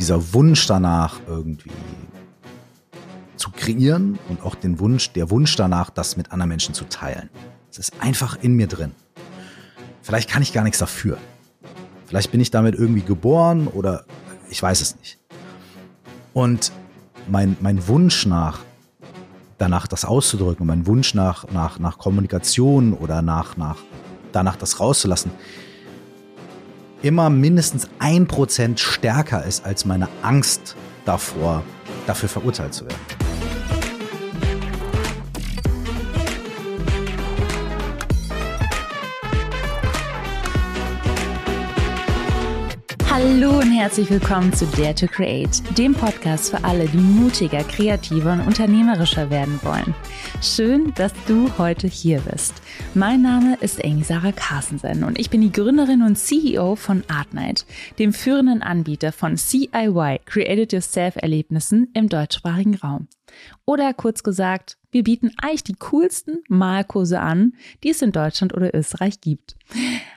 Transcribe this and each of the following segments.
dieser Wunsch danach irgendwie zu kreieren und auch den Wunsch, der Wunsch danach, das mit anderen Menschen zu teilen. Es ist einfach in mir drin. Vielleicht kann ich gar nichts dafür. Vielleicht bin ich damit irgendwie geboren oder ich weiß es nicht. Und mein, mein Wunsch nach, danach das auszudrücken, mein Wunsch nach, nach, nach Kommunikation oder nach, nach, danach das rauszulassen, immer mindestens ein Prozent stärker ist als meine Angst davor, dafür verurteilt zu werden. Hallo und herzlich willkommen zu Dare to Create, dem Podcast für alle, die mutiger, kreativer und unternehmerischer werden wollen. Schön, dass du heute hier bist. Mein Name ist Amy Sarah Carstensen und ich bin die Gründerin und CEO von Artnight, dem führenden Anbieter von CIY, Created Yourself Erlebnissen im deutschsprachigen Raum. Oder kurz gesagt, wir bieten eigentlich die coolsten Malkurse an, die es in Deutschland oder Österreich gibt.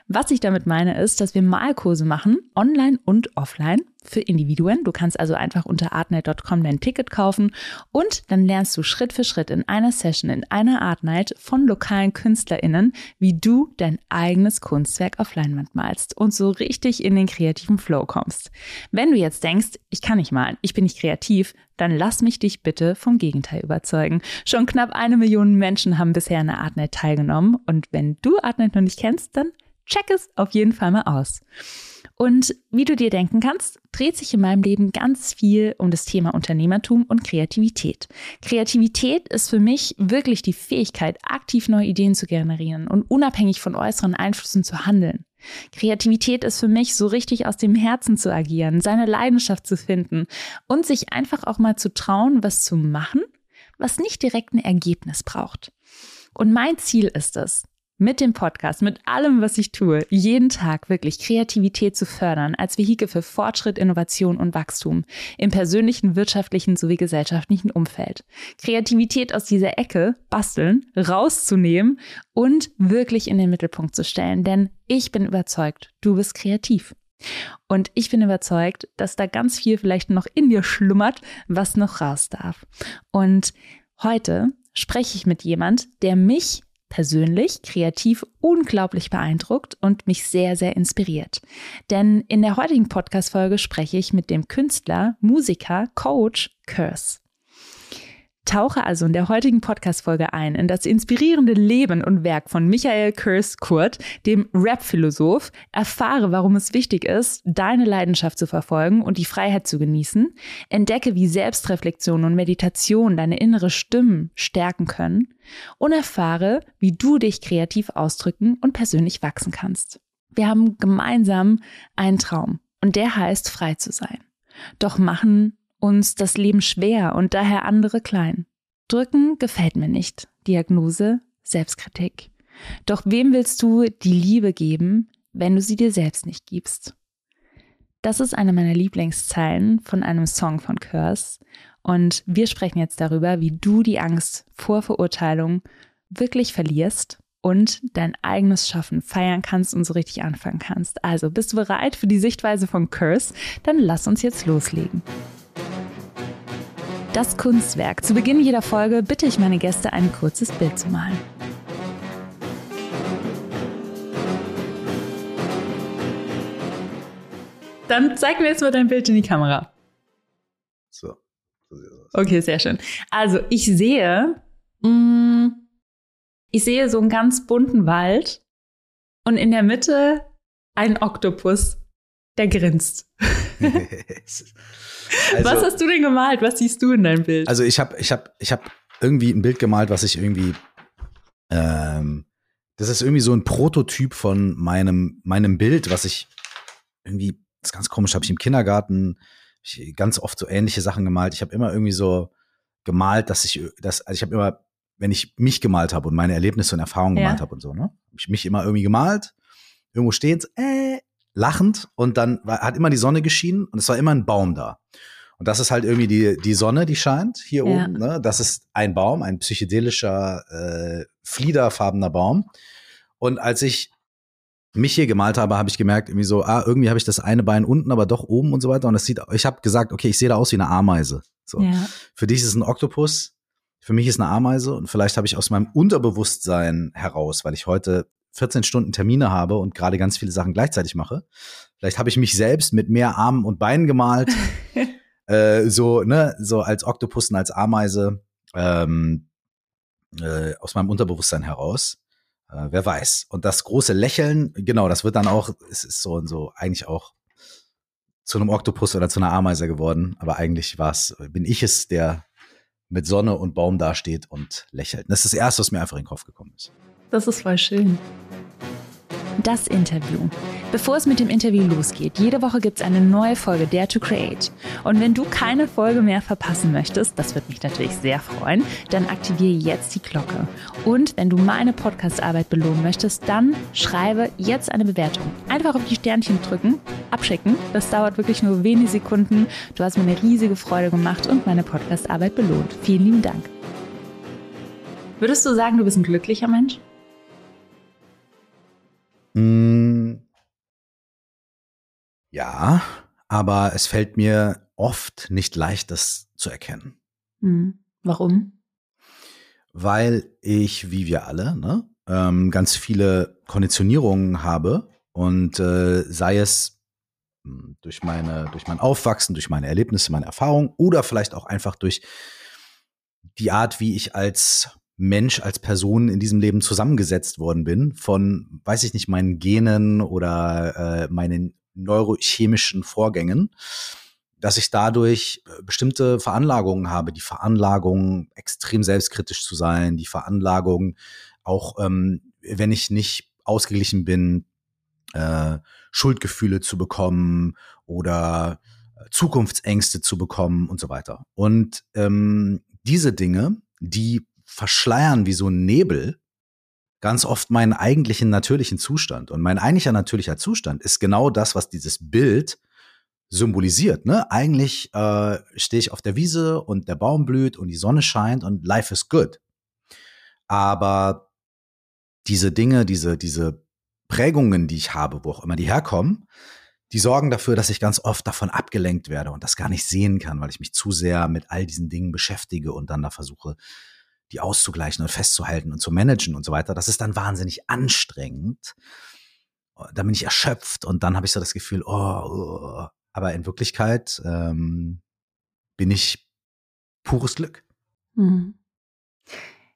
Was ich damit meine, ist, dass wir Malkurse machen, online und offline, für Individuen. Du kannst also einfach unter artnight.com dein Ticket kaufen und dann lernst du Schritt für Schritt in einer Session, in einer Artnight von lokalen KünstlerInnen, wie du dein eigenes Kunstwerk auf Leinwand malst und so richtig in den kreativen Flow kommst. Wenn du jetzt denkst, ich kann nicht malen, ich bin nicht kreativ, dann lass mich dich bitte vom Gegenteil überzeugen. Schon knapp eine Million Menschen haben bisher an der Artnight teilgenommen und wenn du Artnight noch nicht kennst, dann check es auf jeden Fall mal aus. Und wie du dir denken kannst, dreht sich in meinem Leben ganz viel um das Thema Unternehmertum und Kreativität. Kreativität ist für mich wirklich die Fähigkeit, aktiv neue Ideen zu generieren und unabhängig von äußeren Einflüssen zu handeln. Kreativität ist für mich so richtig aus dem Herzen zu agieren, seine Leidenschaft zu finden und sich einfach auch mal zu trauen, was zu machen, was nicht direkt ein Ergebnis braucht. Und mein Ziel ist es, mit dem Podcast, mit allem, was ich tue, jeden Tag wirklich Kreativität zu fördern als Vehikel für Fortschritt, Innovation und Wachstum im persönlichen, wirtschaftlichen sowie gesellschaftlichen Umfeld. Kreativität aus dieser Ecke, basteln, rauszunehmen und wirklich in den Mittelpunkt zu stellen. Denn ich bin überzeugt, du bist kreativ. Und ich bin überzeugt, dass da ganz viel vielleicht noch in dir schlummert, was noch raus darf. Und heute spreche ich mit jemand, der mich persönlich kreativ unglaublich beeindruckt und mich sehr, sehr inspiriert. Denn in der heutigen Podcast-Folge spreche ich mit dem Künstler, Musiker, Coach Curse. Tauche also in der heutigen Podcast-Folge ein in das inspirierende Leben und Werk von Michael Kurs Kurt, dem Rap-Philosoph, erfahre, warum es wichtig ist, deine Leidenschaft zu verfolgen und die Freiheit zu genießen, entdecke, wie Selbstreflexion und Meditation deine innere Stimmen stärken können und erfahre, wie du dich kreativ ausdrücken und persönlich wachsen kannst. Wir haben gemeinsam einen Traum und der heißt, frei zu sein. Doch machen uns das Leben schwer und daher andere klein. Drücken gefällt mir nicht. Diagnose Selbstkritik. Doch wem willst du die Liebe geben, wenn du sie dir selbst nicht gibst? Das ist eine meiner Lieblingszeilen von einem Song von Curse. Und wir sprechen jetzt darüber, wie du die Angst vor Verurteilung wirklich verlierst und dein eigenes Schaffen feiern kannst und so richtig anfangen kannst. Also bist du bereit für die Sichtweise von Curse? Dann lass uns jetzt loslegen. Das Kunstwerk. Zu Beginn jeder Folge bitte ich meine Gäste, ein kurzes Bild zu malen. Dann zeig mir jetzt mal dein Bild in die Kamera. So. Okay, sehr schön. Also ich sehe, mh, mm, ich sehe so einen ganz bunten Wald und in der Mitte einen Oktopus, der grinst. Also, was hast du denn gemalt? Was siehst du in deinem Bild? Also ich habe ich hab, ich hab irgendwie ein Bild gemalt, was ich irgendwie ähm, das ist irgendwie so ein Prototyp von meinem, meinem Bild, was ich irgendwie, das ist ganz komisch, habe ich im Kindergarten ich ganz oft so ähnliche Sachen gemalt. Ich habe immer irgendwie so gemalt, dass ich, dass, also ich habe immer, wenn ich mich gemalt habe und meine Erlebnisse und Erfahrungen gemalt ja. habe und so, ne? Hab ich mich immer irgendwie gemalt, irgendwo stehend, äh, lachend und dann war, hat immer die Sonne geschienen und es war immer ein Baum da. Und das ist halt irgendwie die, die Sonne, die scheint hier ja. oben. Ne? Das ist ein Baum, ein psychedelischer, äh, fliederfarbener Baum. Und als ich mich hier gemalt habe, habe ich gemerkt, irgendwie so, ah, irgendwie habe ich das eine Bein unten, aber doch oben und so weiter. Und das sieht, ich habe gesagt, okay, ich sehe da aus wie eine Ameise. So. Ja. Für dich ist es ein Oktopus, für mich ist eine Ameise und vielleicht habe ich aus meinem Unterbewusstsein heraus, weil ich heute 14 Stunden Termine habe und gerade ganz viele Sachen gleichzeitig mache. Vielleicht habe ich mich selbst mit mehr Armen und Beinen gemalt, äh, so ne, so als Oktopus und als Ameise ähm, äh, aus meinem Unterbewusstsein heraus. Äh, wer weiß. Und das große Lächeln, genau, das wird dann auch, es ist so und so eigentlich auch zu einem Oktopus oder zu einer Ameise geworden. Aber eigentlich war's, bin ich es, der mit Sonne und Baum dasteht und lächelt. Das ist das Erste, was mir einfach in den Kopf gekommen ist. Das ist voll schön. Das Interview. Bevor es mit dem Interview losgeht, jede Woche gibt es eine neue Folge Dare to Create. Und wenn du keine Folge mehr verpassen möchtest, das würde mich natürlich sehr freuen, dann aktiviere jetzt die Glocke. Und wenn du meine Podcast-Arbeit belohnen möchtest, dann schreibe jetzt eine Bewertung. Einfach auf die Sternchen drücken, abschicken. Das dauert wirklich nur wenige Sekunden. Du hast mir eine riesige Freude gemacht und meine Podcast-Arbeit belohnt. Vielen lieben Dank. Würdest du sagen, du bist ein glücklicher Mensch? Mm, ja, aber es fällt mir oft nicht leicht, das zu erkennen. Mhm. Warum? Weil ich, wie wir alle, ne, ähm, ganz viele Konditionierungen habe und äh, sei es hm, durch meine, durch mein Aufwachsen, durch meine Erlebnisse, meine Erfahrungen oder vielleicht auch einfach durch die Art, wie ich als Mensch, als Person in diesem Leben zusammengesetzt worden bin, von, weiß ich nicht, meinen Genen oder äh, meinen neurochemischen Vorgängen, dass ich dadurch äh, bestimmte Veranlagungen habe, die Veranlagung, extrem selbstkritisch zu sein, die Veranlagung, auch ähm, wenn ich nicht ausgeglichen bin, äh, Schuldgefühle zu bekommen oder äh, Zukunftsängste zu bekommen und so weiter. Und ähm, diese Dinge, die verschleiern wie so ein Nebel ganz oft meinen eigentlichen natürlichen Zustand. Und mein eigentlicher natürlicher Zustand ist genau das, was dieses Bild symbolisiert. Ne? Eigentlich äh, stehe ich auf der Wiese und der Baum blüht und die Sonne scheint und life is good. Aber diese Dinge, diese, diese Prägungen, die ich habe, wo auch immer die herkommen, die sorgen dafür, dass ich ganz oft davon abgelenkt werde und das gar nicht sehen kann, weil ich mich zu sehr mit all diesen Dingen beschäftige und dann da versuche, die auszugleichen und festzuhalten und zu managen und so weiter. Das ist dann wahnsinnig anstrengend. Da bin ich erschöpft und dann habe ich so das Gefühl, oh, oh. aber in Wirklichkeit ähm, bin ich pures Glück. Hm.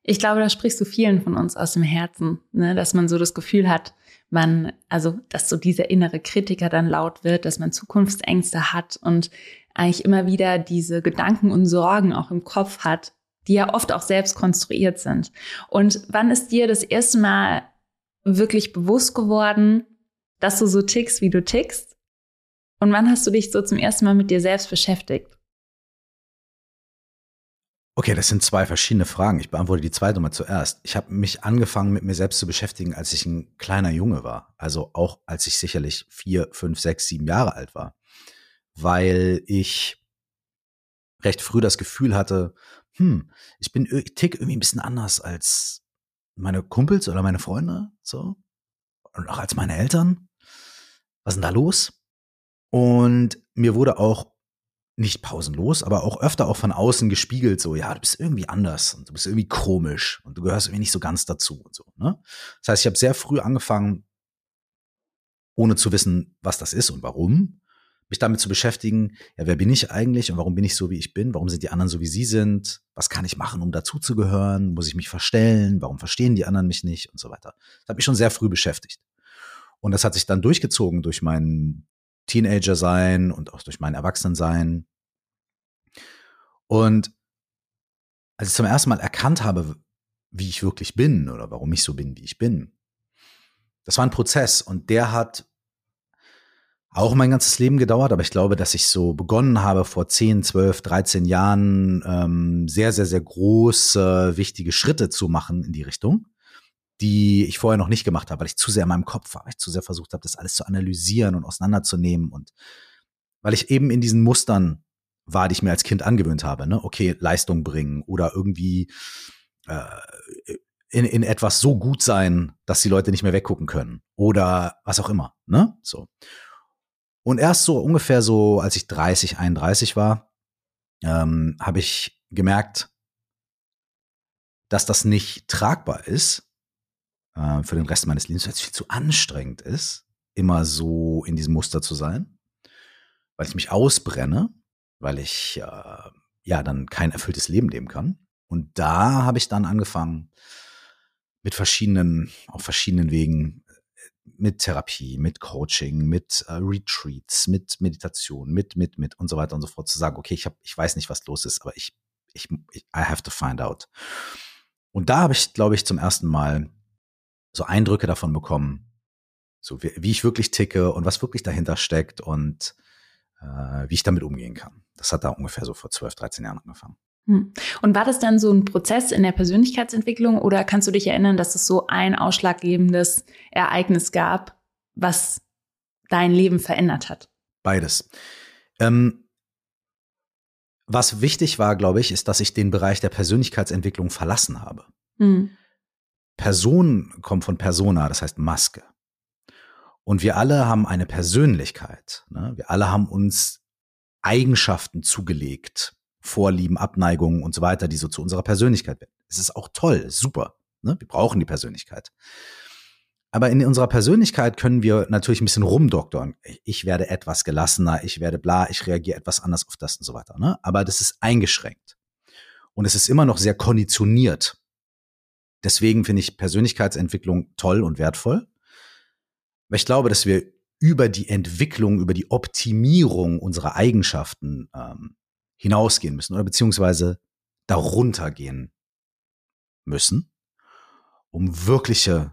Ich glaube, da sprichst du vielen von uns aus dem Herzen, ne? dass man so das Gefühl hat, man, also, dass so dieser innere Kritiker dann laut wird, dass man Zukunftsängste hat und eigentlich immer wieder diese Gedanken und Sorgen auch im Kopf hat, die ja oft auch selbst konstruiert sind. Und wann ist dir das erste Mal wirklich bewusst geworden, dass du so tickst, wie du tickst? Und wann hast du dich so zum ersten Mal mit dir selbst beschäftigt? Okay, das sind zwei verschiedene Fragen. Ich beantworte die zweite mal zuerst. Ich habe mich angefangen, mit mir selbst zu beschäftigen, als ich ein kleiner Junge war. Also auch als ich sicherlich vier, fünf, sechs, sieben Jahre alt war. Weil ich recht früh das Gefühl hatte, hm, ich bin, ich tick irgendwie ein bisschen anders als meine Kumpels oder meine Freunde, so. Und auch als meine Eltern. Was ist denn da los? Und mir wurde auch nicht pausenlos, aber auch öfter auch von außen gespiegelt, so, ja, du bist irgendwie anders und du bist irgendwie komisch und du gehörst irgendwie nicht so ganz dazu und so, ne? Das heißt, ich habe sehr früh angefangen, ohne zu wissen, was das ist und warum, mich damit zu beschäftigen, ja, wer bin ich eigentlich und warum bin ich so, wie ich bin? Warum sind die anderen so, wie sie sind? Was kann ich machen, um dazuzugehören? Muss ich mich verstellen? Warum verstehen die anderen mich nicht? Und so weiter. Das hat mich schon sehr früh beschäftigt. Und das hat sich dann durchgezogen durch mein Teenager-Sein und auch durch mein Erwachsenensein. Und als ich zum ersten Mal erkannt habe, wie ich wirklich bin oder warum ich so bin, wie ich bin, das war ein Prozess und der hat auch mein ganzes Leben gedauert, aber ich glaube, dass ich so begonnen habe vor 10, 12, 13 Jahren ähm, sehr, sehr, sehr große, wichtige Schritte zu machen in die Richtung, die ich vorher noch nicht gemacht habe, weil ich zu sehr in meinem Kopf war, weil ich zu sehr versucht habe, das alles zu analysieren und auseinanderzunehmen und weil ich eben in diesen Mustern war, die ich mir als Kind angewöhnt habe, ne? Okay, Leistung bringen oder irgendwie äh, in, in etwas so gut sein, dass die Leute nicht mehr weggucken können oder was auch immer, ne? So. Und erst so ungefähr so, als ich 30, 31 war, ähm, habe ich gemerkt, dass das nicht tragbar ist äh, für den Rest meines Lebens, weil es viel zu anstrengend ist, immer so in diesem Muster zu sein, weil ich mich ausbrenne, weil ich äh, ja dann kein erfülltes Leben leben kann. Und da habe ich dann angefangen, mit verschiedenen, auf verschiedenen Wegen, mit Therapie, mit Coaching, mit äh, Retreats, mit Meditation, mit, mit, mit und so weiter und so fort zu sagen, okay, ich habe, ich weiß nicht, was los ist, aber ich, ich, I have to find out. Und da habe ich, glaube ich, zum ersten Mal so Eindrücke davon bekommen, so wie, wie ich wirklich ticke und was wirklich dahinter steckt und äh, wie ich damit umgehen kann. Das hat da ungefähr so vor 12, 13 Jahren angefangen. Hm. Und war das dann so ein Prozess in der Persönlichkeitsentwicklung oder kannst du dich erinnern, dass es so ein ausschlaggebendes Ereignis gab, was dein Leben verändert hat? Beides. Ähm, was wichtig war, glaube ich, ist, dass ich den Bereich der Persönlichkeitsentwicklung verlassen habe. Hm. Person kommt von Persona, das heißt Maske. Und wir alle haben eine Persönlichkeit. Ne? Wir alle haben uns Eigenschaften zugelegt, Vorlieben, Abneigungen und so weiter, die so zu unserer Persönlichkeit werden. Es ist auch toll, super. Ne? Wir brauchen die Persönlichkeit. Aber in unserer Persönlichkeit können wir natürlich ein bisschen rumdoktern. Ich werde etwas gelassener, ich werde bla, ich reagiere etwas anders auf das und so weiter. Ne? Aber das ist eingeschränkt. Und es ist immer noch sehr konditioniert. Deswegen finde ich Persönlichkeitsentwicklung toll und wertvoll. Weil ich glaube, dass wir über die Entwicklung, über die Optimierung unserer Eigenschaften ähm, hinausgehen müssen oder beziehungsweise darunter gehen müssen, um wirkliche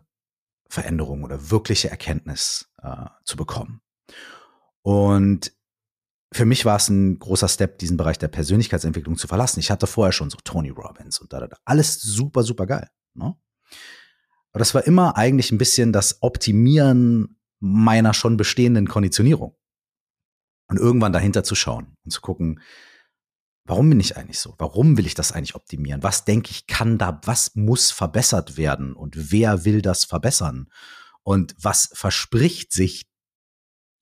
Veränderung oder wirkliche Erkenntnis äh, zu bekommen. Und für mich war es ein großer Step, diesen Bereich der Persönlichkeitsentwicklung zu verlassen. Ich hatte vorher schon so Tony Robbins und da, da, da. alles super, super geil. Ne? Aber das war immer eigentlich ein bisschen das Optimieren meiner schon bestehenden Konditionierung. Und irgendwann dahinter zu schauen und zu gucken, warum bin ich eigentlich so? Warum will ich das eigentlich optimieren? Was denke ich, kann da, was muss verbessert werden? Und wer will das verbessern? Und was verspricht sich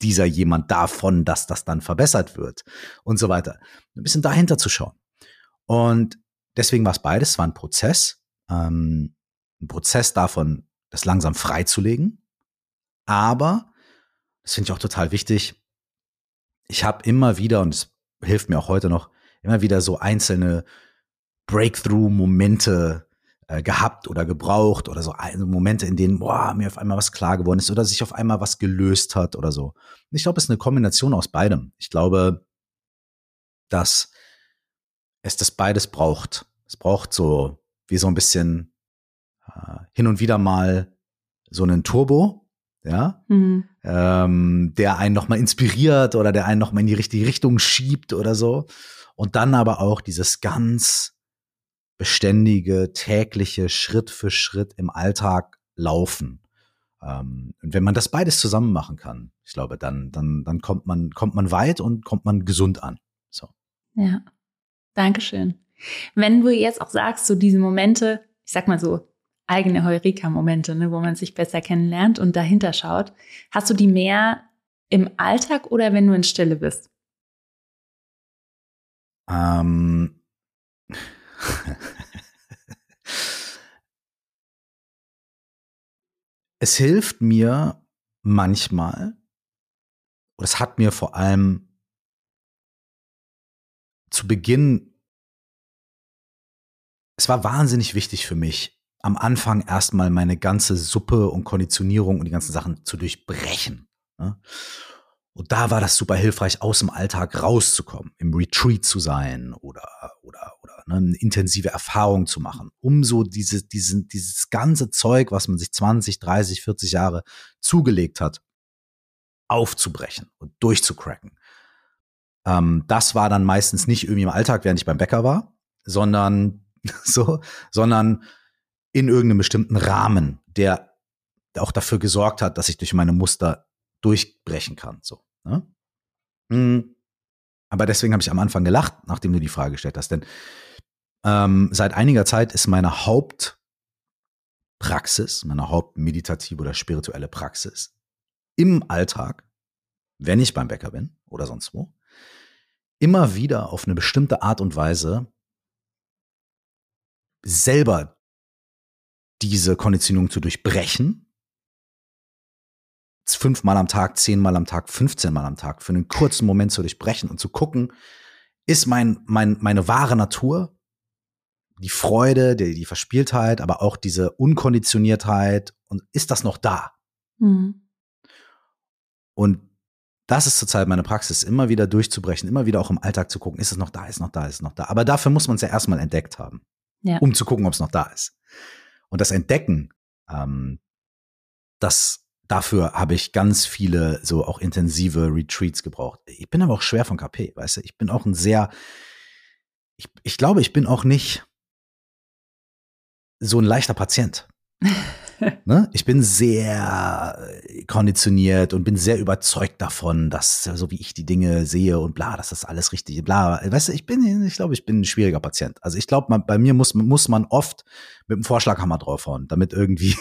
dieser jemand davon, dass das dann verbessert wird? Und so weiter. Ein bisschen dahinter zu schauen. Und deswegen war es beides. Es war ein Prozess. Ähm, ein Prozess davon, das langsam freizulegen. Aber, das finde ich auch total wichtig, ich habe immer wieder, und es hilft mir auch heute noch, immer wieder so einzelne Breakthrough-Momente äh, gehabt oder gebraucht oder so Momente, in denen boah, mir auf einmal was klar geworden ist oder sich auf einmal was gelöst hat oder so. Und ich glaube, es ist eine Kombination aus beidem. Ich glaube, dass es das beides braucht. Es braucht so wie so ein bisschen äh, hin und wieder mal so einen Turbo, ja, mhm. ähm, der einen nochmal inspiriert oder der einen nochmal in die richtige Richtung schiebt oder so. Und dann aber auch dieses ganz beständige, tägliche, Schritt für Schritt im Alltag laufen. Ähm, und wenn man das beides zusammen machen kann, ich glaube, dann, dann, dann kommt man, kommt man weit und kommt man gesund an. So. Ja. Dankeschön. Wenn du jetzt auch sagst, so diese Momente, ich sag mal so, eigene Heureka-Momente, ne, wo man sich besser kennenlernt und dahinter schaut. Hast du die mehr im Alltag oder wenn du in Stille bist? Ähm. es hilft mir manchmal, oder es hat mir vor allem zu Beginn, es war wahnsinnig wichtig für mich, am Anfang erstmal meine ganze Suppe und Konditionierung und die ganzen Sachen zu durchbrechen. Ne? Und da war das super hilfreich, aus dem Alltag rauszukommen, im Retreat zu sein oder, oder, oder ne, eine intensive Erfahrung zu machen, um so diese, diese, dieses ganze Zeug, was man sich 20, 30, 40 Jahre zugelegt hat, aufzubrechen und durchzucracken. Ähm, das war dann meistens nicht irgendwie im Alltag, während ich beim Bäcker war, sondern so, sondern in irgendeinem bestimmten Rahmen, der auch dafür gesorgt hat, dass ich durch meine Muster durchbrechen kann. So. Ne? Mhm. Aber deswegen habe ich am Anfang gelacht, nachdem du die Frage gestellt hast. Denn ähm, seit einiger Zeit ist meine Haupt, Praxis, meine hauptmeditative oder spirituelle Praxis im Alltag, wenn ich beim Bäcker bin oder sonst wo, immer wieder auf eine bestimmte Art und Weise selber diese Konditionierung zu durchbrechen. Fünfmal am Tag, zehnmal am Tag, 15 Mal am Tag für einen kurzen Moment zu durchbrechen und zu gucken, ist mein, mein, meine wahre Natur, die Freude, die, die Verspieltheit, aber auch diese Unkonditioniertheit und ist das noch da? Mhm. Und das ist zurzeit meine Praxis, immer wieder durchzubrechen, immer wieder auch im Alltag zu gucken, ist es noch da, ist es noch da, ist es noch da. Aber dafür muss man es ja erstmal entdeckt haben, ja. um zu gucken, ob es noch da ist. Und das Entdecken, ähm, das dafür habe ich ganz viele so auch intensive Retreats gebraucht. Ich bin aber auch schwer von KP, weißt du? Ich bin auch ein sehr, ich, ich glaube, ich bin auch nicht so ein leichter Patient. ne? Ich bin sehr äh, konditioniert und bin sehr überzeugt davon, dass so wie ich die Dinge sehe und bla, dass das alles richtig, bla. Weißt du, ich bin, ich glaube, ich bin ein schwieriger Patient. Also ich glaube, bei mir muss, muss man oft mit dem Vorschlaghammer draufhauen, damit irgendwie,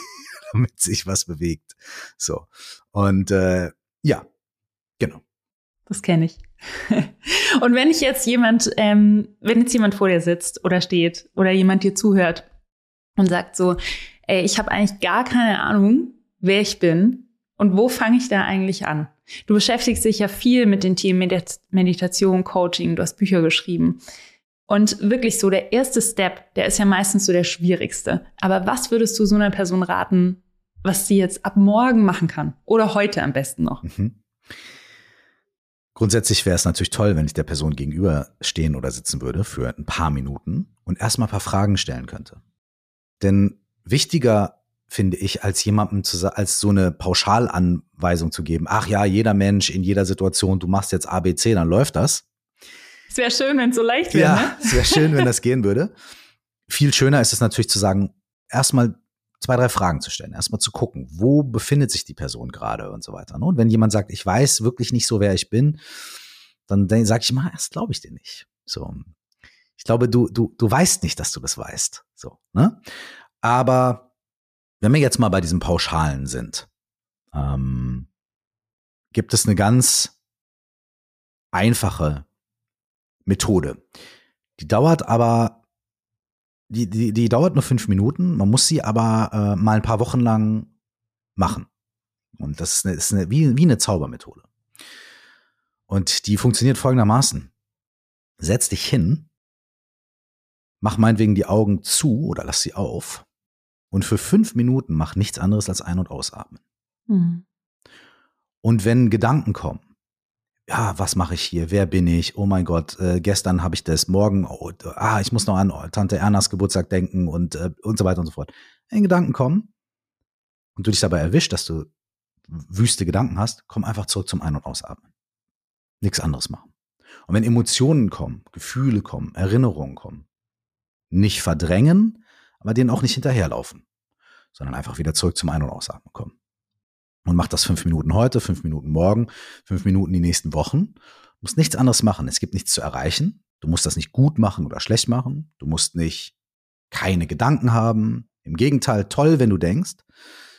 damit sich was bewegt. So. Und äh, ja, genau. Das kenne ich. und wenn ich jetzt jemand, ähm, wenn jetzt jemand vor dir sitzt oder steht oder jemand dir zuhört und sagt so, ey, ich habe eigentlich gar keine Ahnung, wer ich bin und wo fange ich da eigentlich an? Du beschäftigst dich ja viel mit den Themen Meditation, Coaching, du hast Bücher geschrieben. Und wirklich so der erste Step, der ist ja meistens so der schwierigste. Aber was würdest du so einer Person raten, was sie jetzt ab morgen machen kann? Oder heute am besten noch? Mhm. Grundsätzlich wäre es natürlich toll, wenn ich der Person gegenüber stehen oder sitzen würde für ein paar Minuten und erstmal ein paar Fragen stellen könnte. Denn wichtiger finde ich, als jemandem zu, als so eine Pauschalanweisung zu geben. Ach ja, jeder Mensch in jeder Situation, du machst jetzt ABC, dann läuft das. Es wäre schön, wenn es so leicht wäre. Ja, ne? es wäre schön, wenn das gehen würde. Viel schöner ist es natürlich zu sagen, erstmal zwei, drei Fragen zu stellen, erstmal zu gucken, wo befindet sich die Person gerade und so weiter. Ne? Und wenn jemand sagt, ich weiß wirklich nicht so, wer ich bin, dann, sage ich mal, erst glaube ich dir nicht. So, ich glaube, du, du, du weißt nicht, dass du das weißt. So, ne? Aber wenn wir jetzt mal bei diesen Pauschalen sind, ähm, gibt es eine ganz einfache Methode. Die dauert aber, die, die, die dauert nur fünf Minuten. Man muss sie aber äh, mal ein paar Wochen lang machen. Und das ist, eine, ist eine, wie, wie eine Zaubermethode. Und die funktioniert folgendermaßen. Setz dich hin mach meinetwegen die Augen zu oder lass sie auf und für fünf Minuten mach nichts anderes als ein- und ausatmen. Mhm. Und wenn Gedanken kommen, ja, was mache ich hier? Wer bin ich? Oh mein Gott, äh, gestern habe ich das, morgen, oh, ah, ich muss noch an Tante Ernas Geburtstag denken und, äh, und so weiter und so fort. Wenn Gedanken kommen und du dich dabei erwischt, dass du wüste Gedanken hast, komm einfach zurück zum Ein- und Ausatmen. Nichts anderes machen. Und wenn Emotionen kommen, Gefühle kommen, Erinnerungen kommen, nicht verdrängen, aber denen auch nicht hinterherlaufen, sondern einfach wieder zurück zum Ein- und Ausatmen kommen. Und macht das fünf Minuten heute, fünf Minuten morgen, fünf Minuten die nächsten Wochen. Du musst nichts anderes machen. Es gibt nichts zu erreichen. Du musst das nicht gut machen oder schlecht machen. Du musst nicht keine Gedanken haben. Im Gegenteil, toll, wenn du denkst.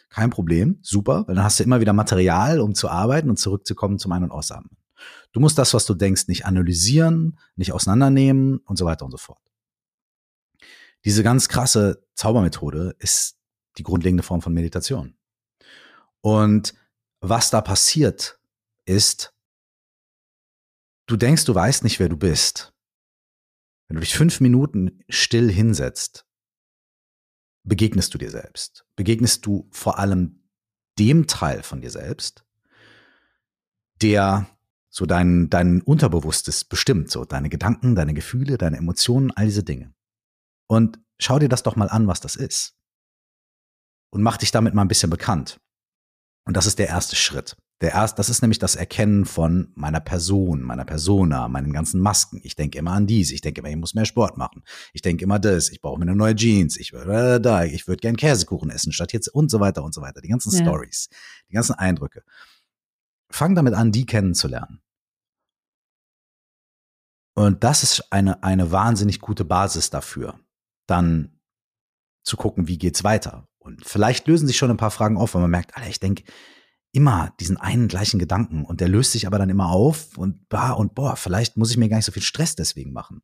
Kein Problem, super, weil dann hast du immer wieder Material, um zu arbeiten und zurückzukommen zum Ein- und Ausatmen. Du musst das, was du denkst, nicht analysieren, nicht auseinandernehmen und so weiter und so fort. Diese ganz krasse Zaubermethode ist die grundlegende Form von Meditation. Und was da passiert, ist, du denkst, du weißt nicht, wer du bist. Wenn du dich fünf Minuten still hinsetzt, begegnest du dir selbst. Begegnest du vor allem dem Teil von dir selbst, der so dein, dein Unterbewusstes bestimmt, so deine Gedanken, deine Gefühle, deine Emotionen, all diese Dinge. Und schau dir das doch mal an, was das ist. Und mach dich damit mal ein bisschen bekannt. Und das ist der erste Schritt. Der erste, das ist nämlich das Erkennen von meiner Person, meiner Persona, meinen ganzen Masken. Ich denke immer an dies, ich denke immer, ich muss mehr Sport machen. Ich denke immer das, ich brauche mir eine neue Jeans, ich würde da, ich würde gern Käsekuchen essen statt jetzt und so weiter und so weiter. Die ganzen ja. Stories, die ganzen Eindrücke. Fang damit an, die kennenzulernen. Und das ist eine, eine wahnsinnig gute Basis dafür, dann zu gucken, wie geht's weiter. Und vielleicht lösen sich schon ein paar Fragen auf, weil man merkt, Alter, ich denke immer diesen einen gleichen Gedanken und der löst sich aber dann immer auf und bah und boah, vielleicht muss ich mir gar nicht so viel Stress deswegen machen.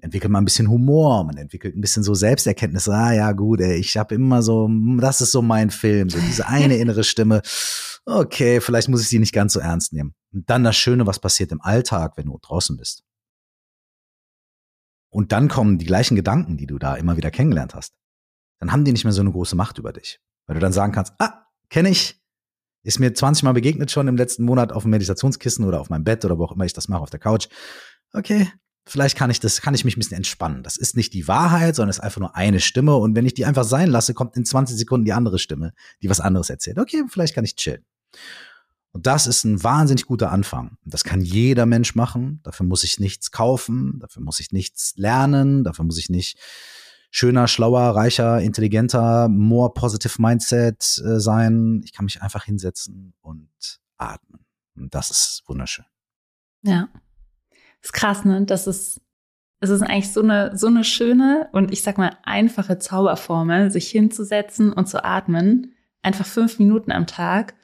Entwickelt man ein bisschen Humor, man entwickelt ein bisschen so Selbsterkenntnis. Ah ja, gut, ey, ich habe immer so, das ist so mein Film, so diese eine innere Stimme. Okay, vielleicht muss ich sie nicht ganz so ernst nehmen. Und dann das Schöne, was passiert im Alltag, wenn du draußen bist. Und dann kommen die gleichen Gedanken, die du da immer wieder kennengelernt hast. Dann haben die nicht mehr so eine große Macht über dich. Weil du dann sagen kannst, ah, kenne ich, ist mir 20 Mal begegnet schon im letzten Monat auf dem Meditationskissen oder auf meinem Bett oder wo auch immer ich das mache, auf der Couch. Okay, vielleicht kann ich das, kann ich mich ein bisschen entspannen. Das ist nicht die Wahrheit, sondern es ist einfach nur eine Stimme. Und wenn ich die einfach sein lasse, kommt in 20 Sekunden die andere Stimme, die was anderes erzählt. Okay, vielleicht kann ich chillen. Und das ist ein wahnsinnig guter Anfang. Das kann jeder Mensch machen. Dafür muss ich nichts kaufen. Dafür muss ich nichts lernen. Dafür muss ich nicht schöner, schlauer, reicher, intelligenter, more positive Mindset äh, sein. Ich kann mich einfach hinsetzen und atmen. Und das ist wunderschön. Ja. ist krass, ne? Das ist, es ist eigentlich so eine, so eine schöne und ich sag mal einfache Zauberformel, sich hinzusetzen und zu atmen. Einfach fünf Minuten am Tag.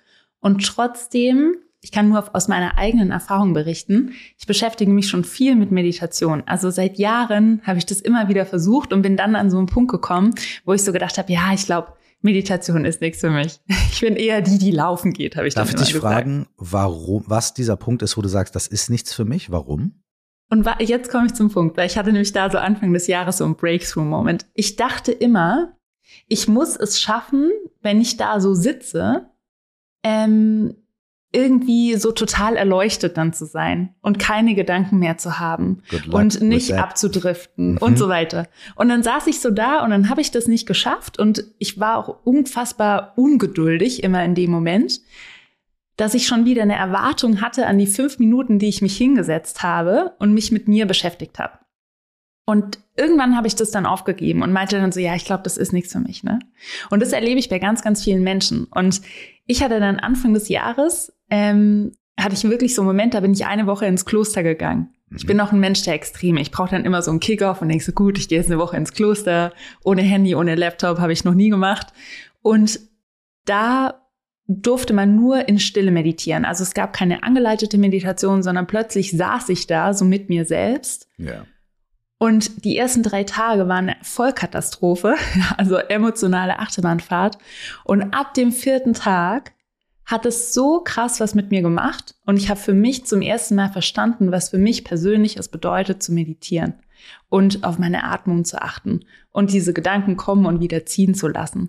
Und trotzdem ich kann nur aus meiner eigenen Erfahrung berichten. Ich beschäftige mich schon viel mit Meditation. Also seit Jahren habe ich das immer wieder versucht und bin dann an so einen Punkt gekommen, wo ich so gedacht habe, ja, ich glaube, Meditation ist nichts für mich. Ich bin eher die, die laufen geht, habe ich Darf ich dich gesagt. fragen, warum, was dieser Punkt ist, wo du sagst, das ist nichts für mich? Warum? Und jetzt komme ich zum Punkt, weil ich hatte nämlich da so Anfang des Jahres so einen Breakthrough-Moment. Ich dachte immer, ich muss es schaffen, wenn ich da so sitze, ähm, irgendwie so total erleuchtet dann zu sein und keine Gedanken mehr zu haben und nicht abzudriften mhm. und so weiter. Und dann saß ich so da und dann habe ich das nicht geschafft und ich war auch unfassbar ungeduldig immer in dem Moment, dass ich schon wieder eine Erwartung hatte an die fünf Minuten, die ich mich hingesetzt habe und mich mit mir beschäftigt habe. Und irgendwann habe ich das dann aufgegeben und meinte dann so, ja, ich glaube, das ist nichts für mich. Ne? Und das erlebe ich bei ganz, ganz vielen Menschen. Und ich hatte dann Anfang des Jahres, ähm, hatte ich wirklich so einen Moment, da bin ich eine Woche ins Kloster gegangen. Ich bin mhm. auch ein Mensch der Extreme. Ich brauche dann immer so einen Kickoff und denke so, gut, ich gehe jetzt eine Woche ins Kloster. Ohne Handy, ohne Laptop habe ich noch nie gemacht. Und da durfte man nur in Stille meditieren. Also es gab keine angeleitete Meditation, sondern plötzlich saß ich da so mit mir selbst. Ja. Und die ersten drei Tage waren eine Vollkatastrophe, also emotionale Achterbahnfahrt. Und ab dem vierten Tag hat es so krass was mit mir gemacht und ich habe für mich zum ersten Mal verstanden, was für mich persönlich es bedeutet zu meditieren und auf meine Atmung zu achten und diese Gedanken kommen und wieder ziehen zu lassen.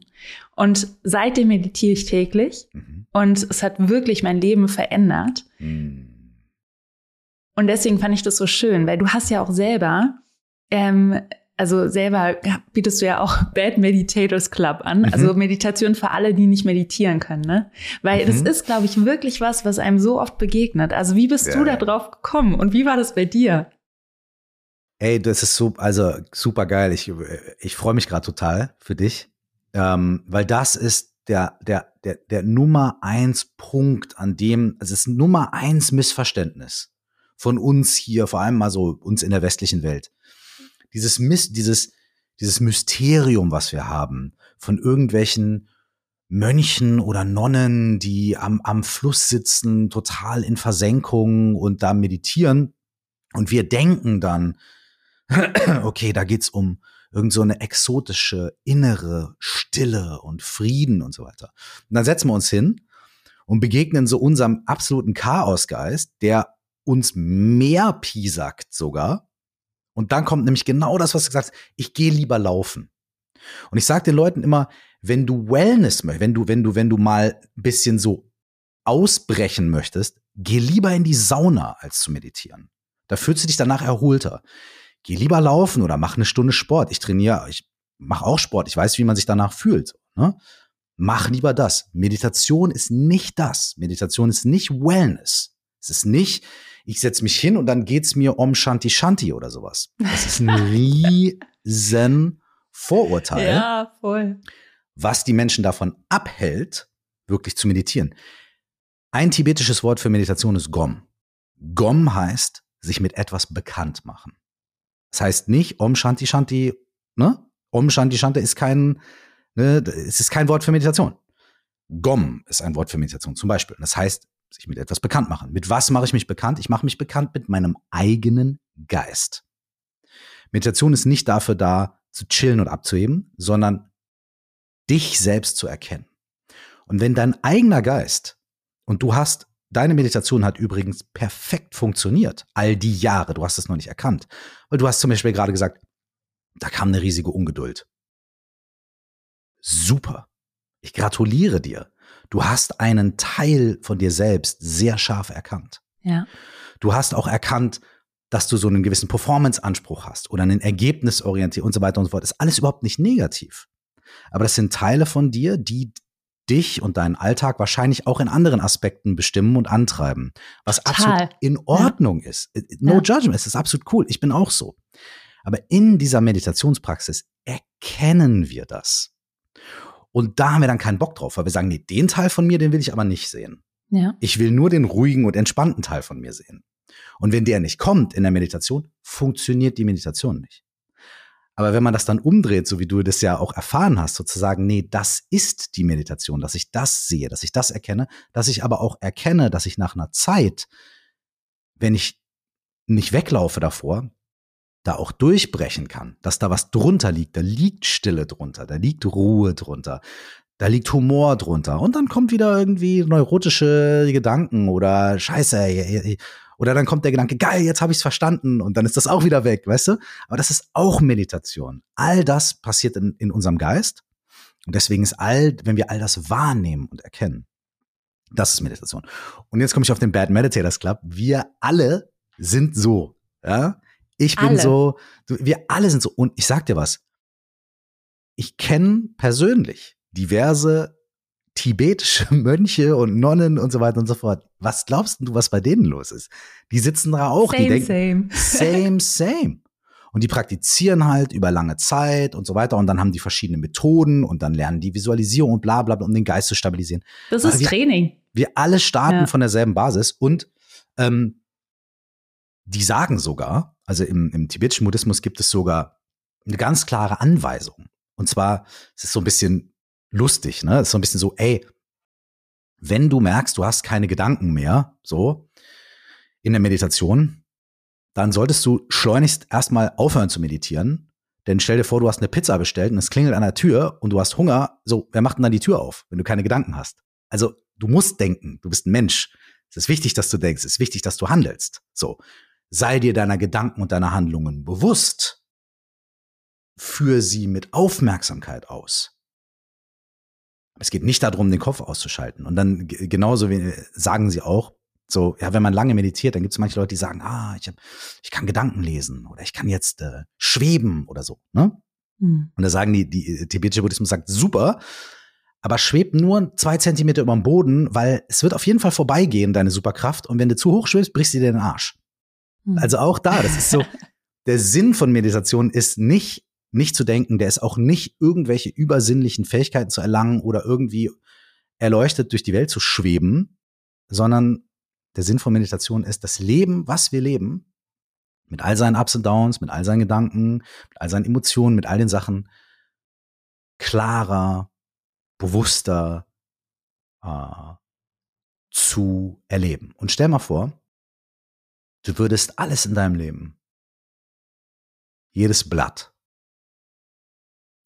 Und seitdem meditiere ich täglich mhm. und es hat wirklich mein Leben verändert. Mhm. Und deswegen fand ich das so schön, weil du hast ja auch selber ähm, also selber bietest du ja auch Bad Meditators Club an, mhm. also Meditation für alle, die nicht meditieren können, ne? Weil mhm. das ist, glaube ich, wirklich was, was einem so oft begegnet. Also wie bist ja. du da drauf gekommen und wie war das bei dir? Ey, das ist so, also super geil. Ich, ich freue mich gerade total für dich, ähm, weil das ist der, der, der, der Nummer eins Punkt, an dem, also es ist Nummer eins Missverständnis von uns hier, vor allem mal so uns in der westlichen Welt dieses Mist, dieses, dieses Mysterium, was wir haben, von irgendwelchen Mönchen oder Nonnen, die am, am Fluss sitzen, total in Versenkung und da meditieren. Und wir denken dann, okay, da geht's um irgend so eine exotische innere Stille und Frieden und so weiter. Und dann setzen wir uns hin und begegnen so unserem absoluten Chaosgeist, der uns mehr piesackt sogar und dann kommt nämlich genau das, was du gesagt hast. Ich gehe lieber laufen. Und ich sage den Leuten immer, wenn du Wellness möchtest, wenn du, wenn du, wenn du mal ein bisschen so ausbrechen möchtest, geh lieber in die Sauna, als zu meditieren. Da fühlst du dich danach erholter. Geh lieber laufen oder mach eine Stunde Sport. Ich trainiere, ich mache auch Sport. Ich weiß, wie man sich danach fühlt. Ne? Mach lieber das. Meditation ist nicht das. Meditation ist nicht Wellness. Es ist nicht, ich setze mich hin und dann geht's mir um Shanti Shanti oder sowas. Das ist ein riesen Vorurteil. Ja, voll. Was die Menschen davon abhält, wirklich zu meditieren. Ein tibetisches Wort für Meditation ist Gom. Gom heißt, sich mit etwas bekannt machen. Das heißt nicht Om Shanti Shanti, ne? Om Shanti Shanta ist kein, ne, es ist kein Wort für Meditation. Gom ist ein Wort für Meditation zum Beispiel. Das heißt, sich mit etwas bekannt machen. Mit was mache ich mich bekannt? Ich mache mich bekannt mit meinem eigenen Geist. Meditation ist nicht dafür da, zu chillen und abzuheben, sondern dich selbst zu erkennen. Und wenn dein eigener Geist und du hast, deine Meditation hat übrigens perfekt funktioniert, all die Jahre, du hast es noch nicht erkannt, weil du hast zum Beispiel gerade gesagt, da kam eine riesige Ungeduld. Super. Ich gratuliere dir. Du hast einen Teil von dir selbst sehr scharf erkannt. Ja. Du hast auch erkannt, dass du so einen gewissen Performance-Anspruch hast oder einen Ergebnisorientier und so weiter und so fort. Das ist alles überhaupt nicht negativ. Aber das sind Teile von dir, die dich und deinen Alltag wahrscheinlich auch in anderen Aspekten bestimmen und antreiben. Was Total. absolut in Ordnung ja. ist. No ja. judgment, es ist absolut cool. Ich bin auch so. Aber in dieser Meditationspraxis erkennen wir das. Und da haben wir dann keinen Bock drauf, weil wir sagen, nee, den Teil von mir, den will ich aber nicht sehen. Ja. Ich will nur den ruhigen und entspannten Teil von mir sehen. Und wenn der nicht kommt in der Meditation, funktioniert die Meditation nicht. Aber wenn man das dann umdreht, so wie du das ja auch erfahren hast, sozusagen, nee, das ist die Meditation, dass ich das sehe, dass ich das erkenne, dass ich aber auch erkenne, dass ich nach einer Zeit, wenn ich nicht weglaufe davor, da auch durchbrechen kann, dass da was drunter liegt, da liegt Stille drunter, da liegt Ruhe drunter, da liegt Humor drunter und dann kommt wieder irgendwie neurotische Gedanken oder Scheiße, oder dann kommt der Gedanke, geil, jetzt habe ich es verstanden und dann ist das auch wieder weg, weißt du? Aber das ist auch Meditation. All das passiert in, in unserem Geist. Und deswegen ist all, wenn wir all das wahrnehmen und erkennen, das ist Meditation. Und jetzt komme ich auf den Bad Meditators Club. Wir alle sind so, ja? Ich bin alle. so, wir alle sind so. Und ich sag dir was. Ich kenne persönlich diverse tibetische Mönche und Nonnen und so weiter und so fort. Was glaubst du, was bei denen los ist? Die sitzen da auch, same, die denken, same, same. Und die praktizieren halt über lange Zeit und so weiter und dann haben die verschiedene Methoden und dann lernen die Visualisierung und bla bla bla, um den Geist zu stabilisieren. Das ist wir, Training. Wir alle starten ja. von derselben Basis und ähm, die sagen sogar, also im, im tibetischen Buddhismus gibt es sogar eine ganz klare Anweisung. Und zwar, es ist so ein bisschen lustig, ne? ist so ein bisschen so, ey, wenn du merkst, du hast keine Gedanken mehr, so, in der Meditation, dann solltest du schleunigst erstmal aufhören zu meditieren. Denn stell dir vor, du hast eine Pizza bestellt und es klingelt an der Tür und du hast Hunger. So, wer macht denn dann die Tür auf, wenn du keine Gedanken hast? Also, du musst denken. Du bist ein Mensch. Es ist wichtig, dass du denkst. Es ist wichtig, dass du handelst. So. Sei dir deiner Gedanken und deiner Handlungen bewusst. Führ sie mit Aufmerksamkeit aus. Es geht nicht darum, den Kopf auszuschalten. Und dann genauso wie sagen sie auch, so, ja, wenn man lange meditiert, dann gibt es manche Leute, die sagen, ah, ich, hab, ich kann Gedanken lesen oder ich kann jetzt äh, schweben oder so. Ne? Mhm. Und da sagen die, die tibetische Buddhismus sagt, super, aber schwebt nur zwei Zentimeter über dem Boden, weil es wird auf jeden Fall vorbeigehen, deine Superkraft. Und wenn du zu hoch schwebst, brichst du dir den Arsch. Mhm. Also auch da, das ist so, der Sinn von Meditation ist nicht nicht zu denken, der ist auch nicht irgendwelche übersinnlichen Fähigkeiten zu erlangen oder irgendwie erleuchtet durch die Welt zu schweben, sondern der Sinn von Meditation ist, das Leben, was wir leben, mit all seinen Ups und Downs, mit all seinen Gedanken, mit all seinen Emotionen, mit all den Sachen, klarer, bewusster äh, zu erleben. Und stell mal vor, du würdest alles in deinem Leben, jedes Blatt,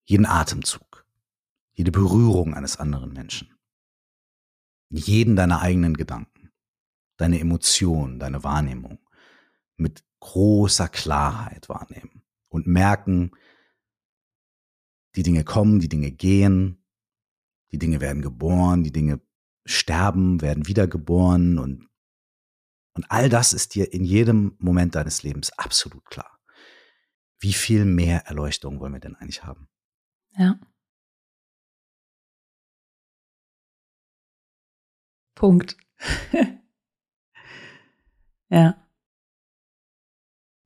jeden Atemzug, jede Berührung eines anderen Menschen, jeden deiner eigenen Gedanken, deine Emotionen, deine Wahrnehmung mit großer Klarheit wahrnehmen und merken, die Dinge kommen, die Dinge gehen, die Dinge werden geboren, die Dinge sterben, werden wiedergeboren und, und all das ist dir in jedem Moment deines Lebens absolut klar. Wie viel mehr Erleuchtung wollen wir denn eigentlich haben? Ja. Punkt. ja.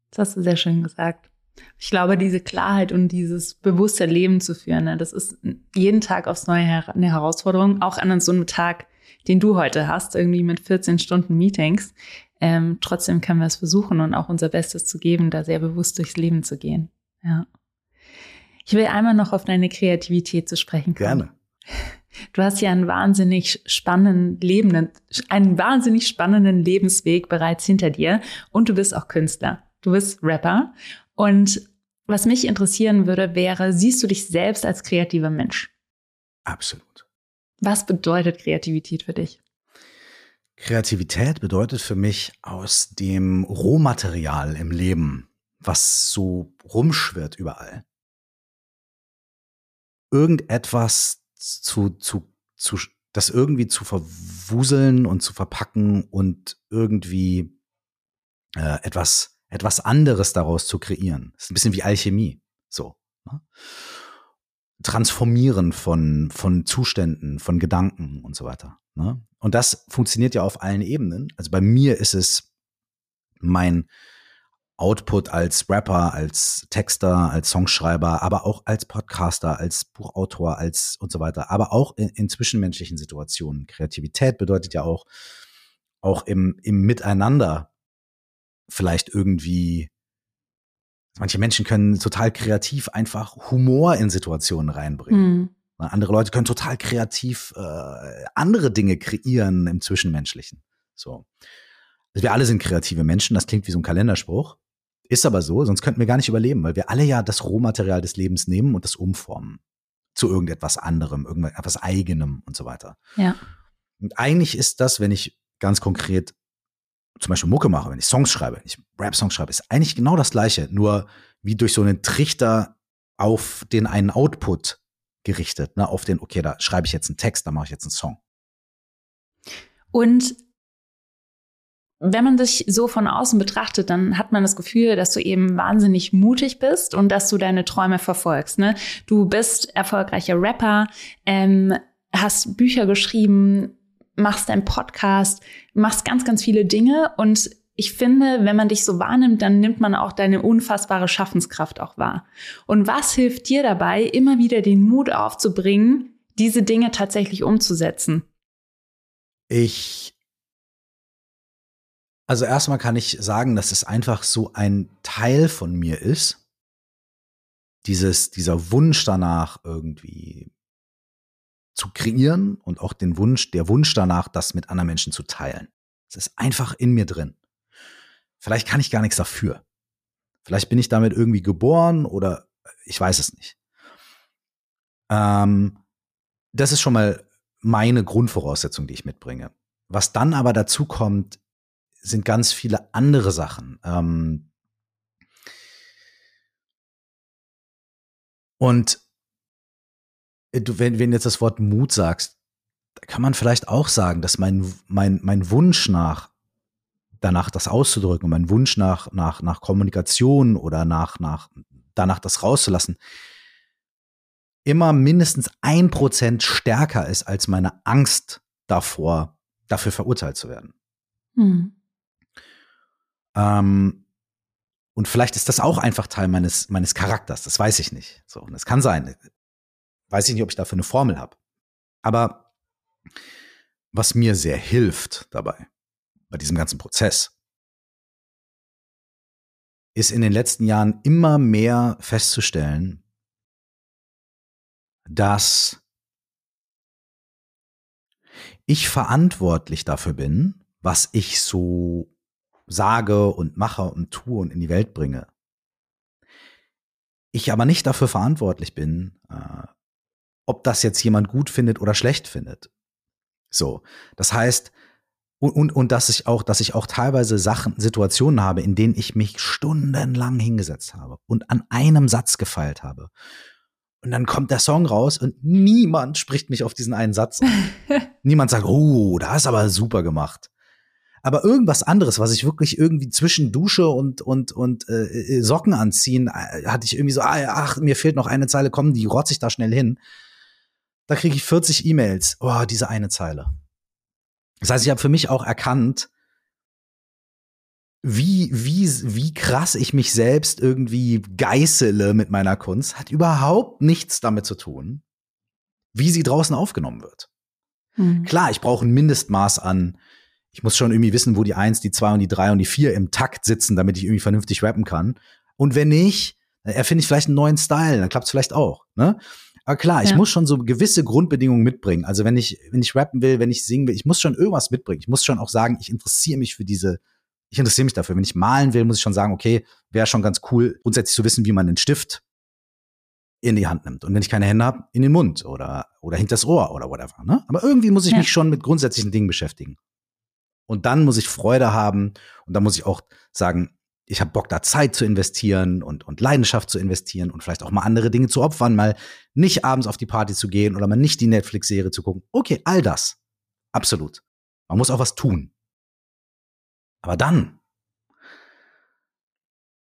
Das hast du sehr schön gesagt. Ich glaube, diese Klarheit und dieses bewusste Leben zu führen, ne, das ist jeden Tag aufs Neue eine Herausforderung, auch an so einem Tag, den du heute hast, irgendwie mit 14 Stunden Meetings. Ähm, trotzdem können wir es versuchen und auch unser Bestes zu geben, da sehr bewusst durchs Leben zu gehen. Ja. Ich will einmal noch auf deine Kreativität zu sprechen kommen. Gerne. Du hast ja einen wahnsinnig spannenden lebenden, einen wahnsinnig spannenden Lebensweg bereits hinter dir und du bist auch Künstler. Du bist Rapper und was mich interessieren würde, wäre, siehst du dich selbst als kreativer Mensch? Absolut. Was bedeutet Kreativität für dich? Kreativität bedeutet für mich aus dem Rohmaterial im Leben, was so rumschwirrt überall, irgendetwas zu, zu, zu, das irgendwie zu verwuseln und zu verpacken und irgendwie äh, etwas, etwas anderes daraus zu kreieren. Das ist ein bisschen wie Alchemie. So. Ne? Transformieren von, von Zuständen, von Gedanken und so weiter. Ne? Und das funktioniert ja auf allen Ebenen. Also bei mir ist es mein Output als Rapper, als Texter, als Songschreiber, aber auch als Podcaster, als Buchautor, als und so weiter, aber auch in, in zwischenmenschlichen Situationen. Kreativität bedeutet ja auch, auch im, im Miteinander vielleicht irgendwie Manche Menschen können total kreativ einfach Humor in Situationen reinbringen. Mhm. Andere Leute können total kreativ äh, andere Dinge kreieren im Zwischenmenschlichen. So. Also wir alle sind kreative Menschen, das klingt wie so ein Kalenderspruch. Ist aber so, sonst könnten wir gar nicht überleben, weil wir alle ja das Rohmaterial des Lebens nehmen und das umformen zu irgendetwas anderem, irgendetwas eigenem und so weiter. Ja. Und eigentlich ist das, wenn ich ganz konkret zum Beispiel Mucke mache, wenn ich Songs schreibe, wenn ich Rap-Songs schreibe, ist eigentlich genau das Gleiche, nur wie durch so einen Trichter auf den einen Output gerichtet, ne, auf den, okay, da schreibe ich jetzt einen Text, da mache ich jetzt einen Song. Und wenn man dich so von außen betrachtet, dann hat man das Gefühl, dass du eben wahnsinnig mutig bist und dass du deine Träume verfolgst. Ne? Du bist erfolgreicher Rapper, ähm, hast Bücher geschrieben, machst deinen Podcast, machst ganz, ganz viele Dinge und ich finde, wenn man dich so wahrnimmt, dann nimmt man auch deine unfassbare Schaffenskraft auch wahr. Und was hilft dir dabei, immer wieder den Mut aufzubringen, diese Dinge tatsächlich umzusetzen? Ich, also erstmal kann ich sagen, dass es einfach so ein Teil von mir ist. Dieses, dieser Wunsch danach irgendwie zu kreieren und auch den Wunsch, der Wunsch danach, das mit anderen Menschen zu teilen. Es ist einfach in mir drin. Vielleicht kann ich gar nichts dafür. Vielleicht bin ich damit irgendwie geboren oder ich weiß es nicht. Ähm, das ist schon mal meine Grundvoraussetzung, die ich mitbringe. Was dann aber dazu kommt, sind ganz viele andere Sachen. Ähm, und du, wenn, wenn jetzt das Wort Mut sagst, kann man vielleicht auch sagen, dass mein, mein, mein Wunsch nach, danach das auszudrücken, mein Wunsch nach, nach, nach Kommunikation oder nach, nach, danach das rauszulassen, immer mindestens ein Prozent stärker ist als meine Angst davor, dafür verurteilt zu werden. Hm. Ähm, und vielleicht ist das auch einfach Teil meines, meines Charakters, das weiß ich nicht. So, und es kann sein. Weiß ich nicht, ob ich dafür eine Formel habe. Aber was mir sehr hilft dabei, bei diesem ganzen Prozess, ist in den letzten Jahren immer mehr festzustellen, dass ich verantwortlich dafür bin, was ich so sage und mache und tue und in die Welt bringe. Ich aber nicht dafür verantwortlich bin, äh, ob das jetzt jemand gut findet oder schlecht findet. So. Das heißt, und, und, und dass ich auch, dass ich auch teilweise Sachen, Situationen habe, in denen ich mich stundenlang hingesetzt habe und an einem Satz gefeilt habe. Und dann kommt der Song raus und niemand spricht mich auf diesen einen Satz an. niemand sagt, oh, da ist aber super gemacht. Aber irgendwas anderes, was ich wirklich irgendwie zwischen Dusche und und und äh, äh Socken anziehen, äh, hatte ich irgendwie so, ah, ach, mir fehlt noch eine Zeile, komm, die rotze ich da schnell hin da kriege ich 40 E-Mails. Oh, diese eine Zeile. Das heißt, ich habe für mich auch erkannt, wie, wie, wie krass ich mich selbst irgendwie geißele mit meiner Kunst, hat überhaupt nichts damit zu tun, wie sie draußen aufgenommen wird. Mhm. Klar, ich brauche ein Mindestmaß an, ich muss schon irgendwie wissen, wo die eins, die zwei und die drei und die vier im Takt sitzen, damit ich irgendwie vernünftig rappen kann. Und wenn nicht, erfinde ich vielleicht einen neuen Style, dann klappt es vielleicht auch. Ne? Aber klar, ich Ja. muss schon so gewisse Grundbedingungen mitbringen. Also wenn ich, wenn ich rappen will, wenn ich singen will, ich muss schon irgendwas mitbringen. Ich muss schon auch sagen, ich interessiere mich für diese, ich interessiere mich dafür. Wenn ich malen will, muss ich schon sagen, okay, wäre schon ganz cool, grundsätzlich zu wissen, wie man den Stift in die Hand nimmt. Und wenn ich keine Hände habe, in den Mund oder, oder hinters Ohr oder whatever. Ne? Aber irgendwie muss ich Ja. mich schon mit grundsätzlichen Dingen beschäftigen. Und dann muss ich Freude haben und dann muss ich auch sagen, ich habe Bock, da Zeit zu investieren und, und Leidenschaft zu investieren und vielleicht auch mal andere Dinge zu opfern, mal nicht abends auf die Party zu gehen oder mal nicht die Netflix-Serie zu gucken. Okay, all das. Absolut. Man muss auch was tun. Aber dann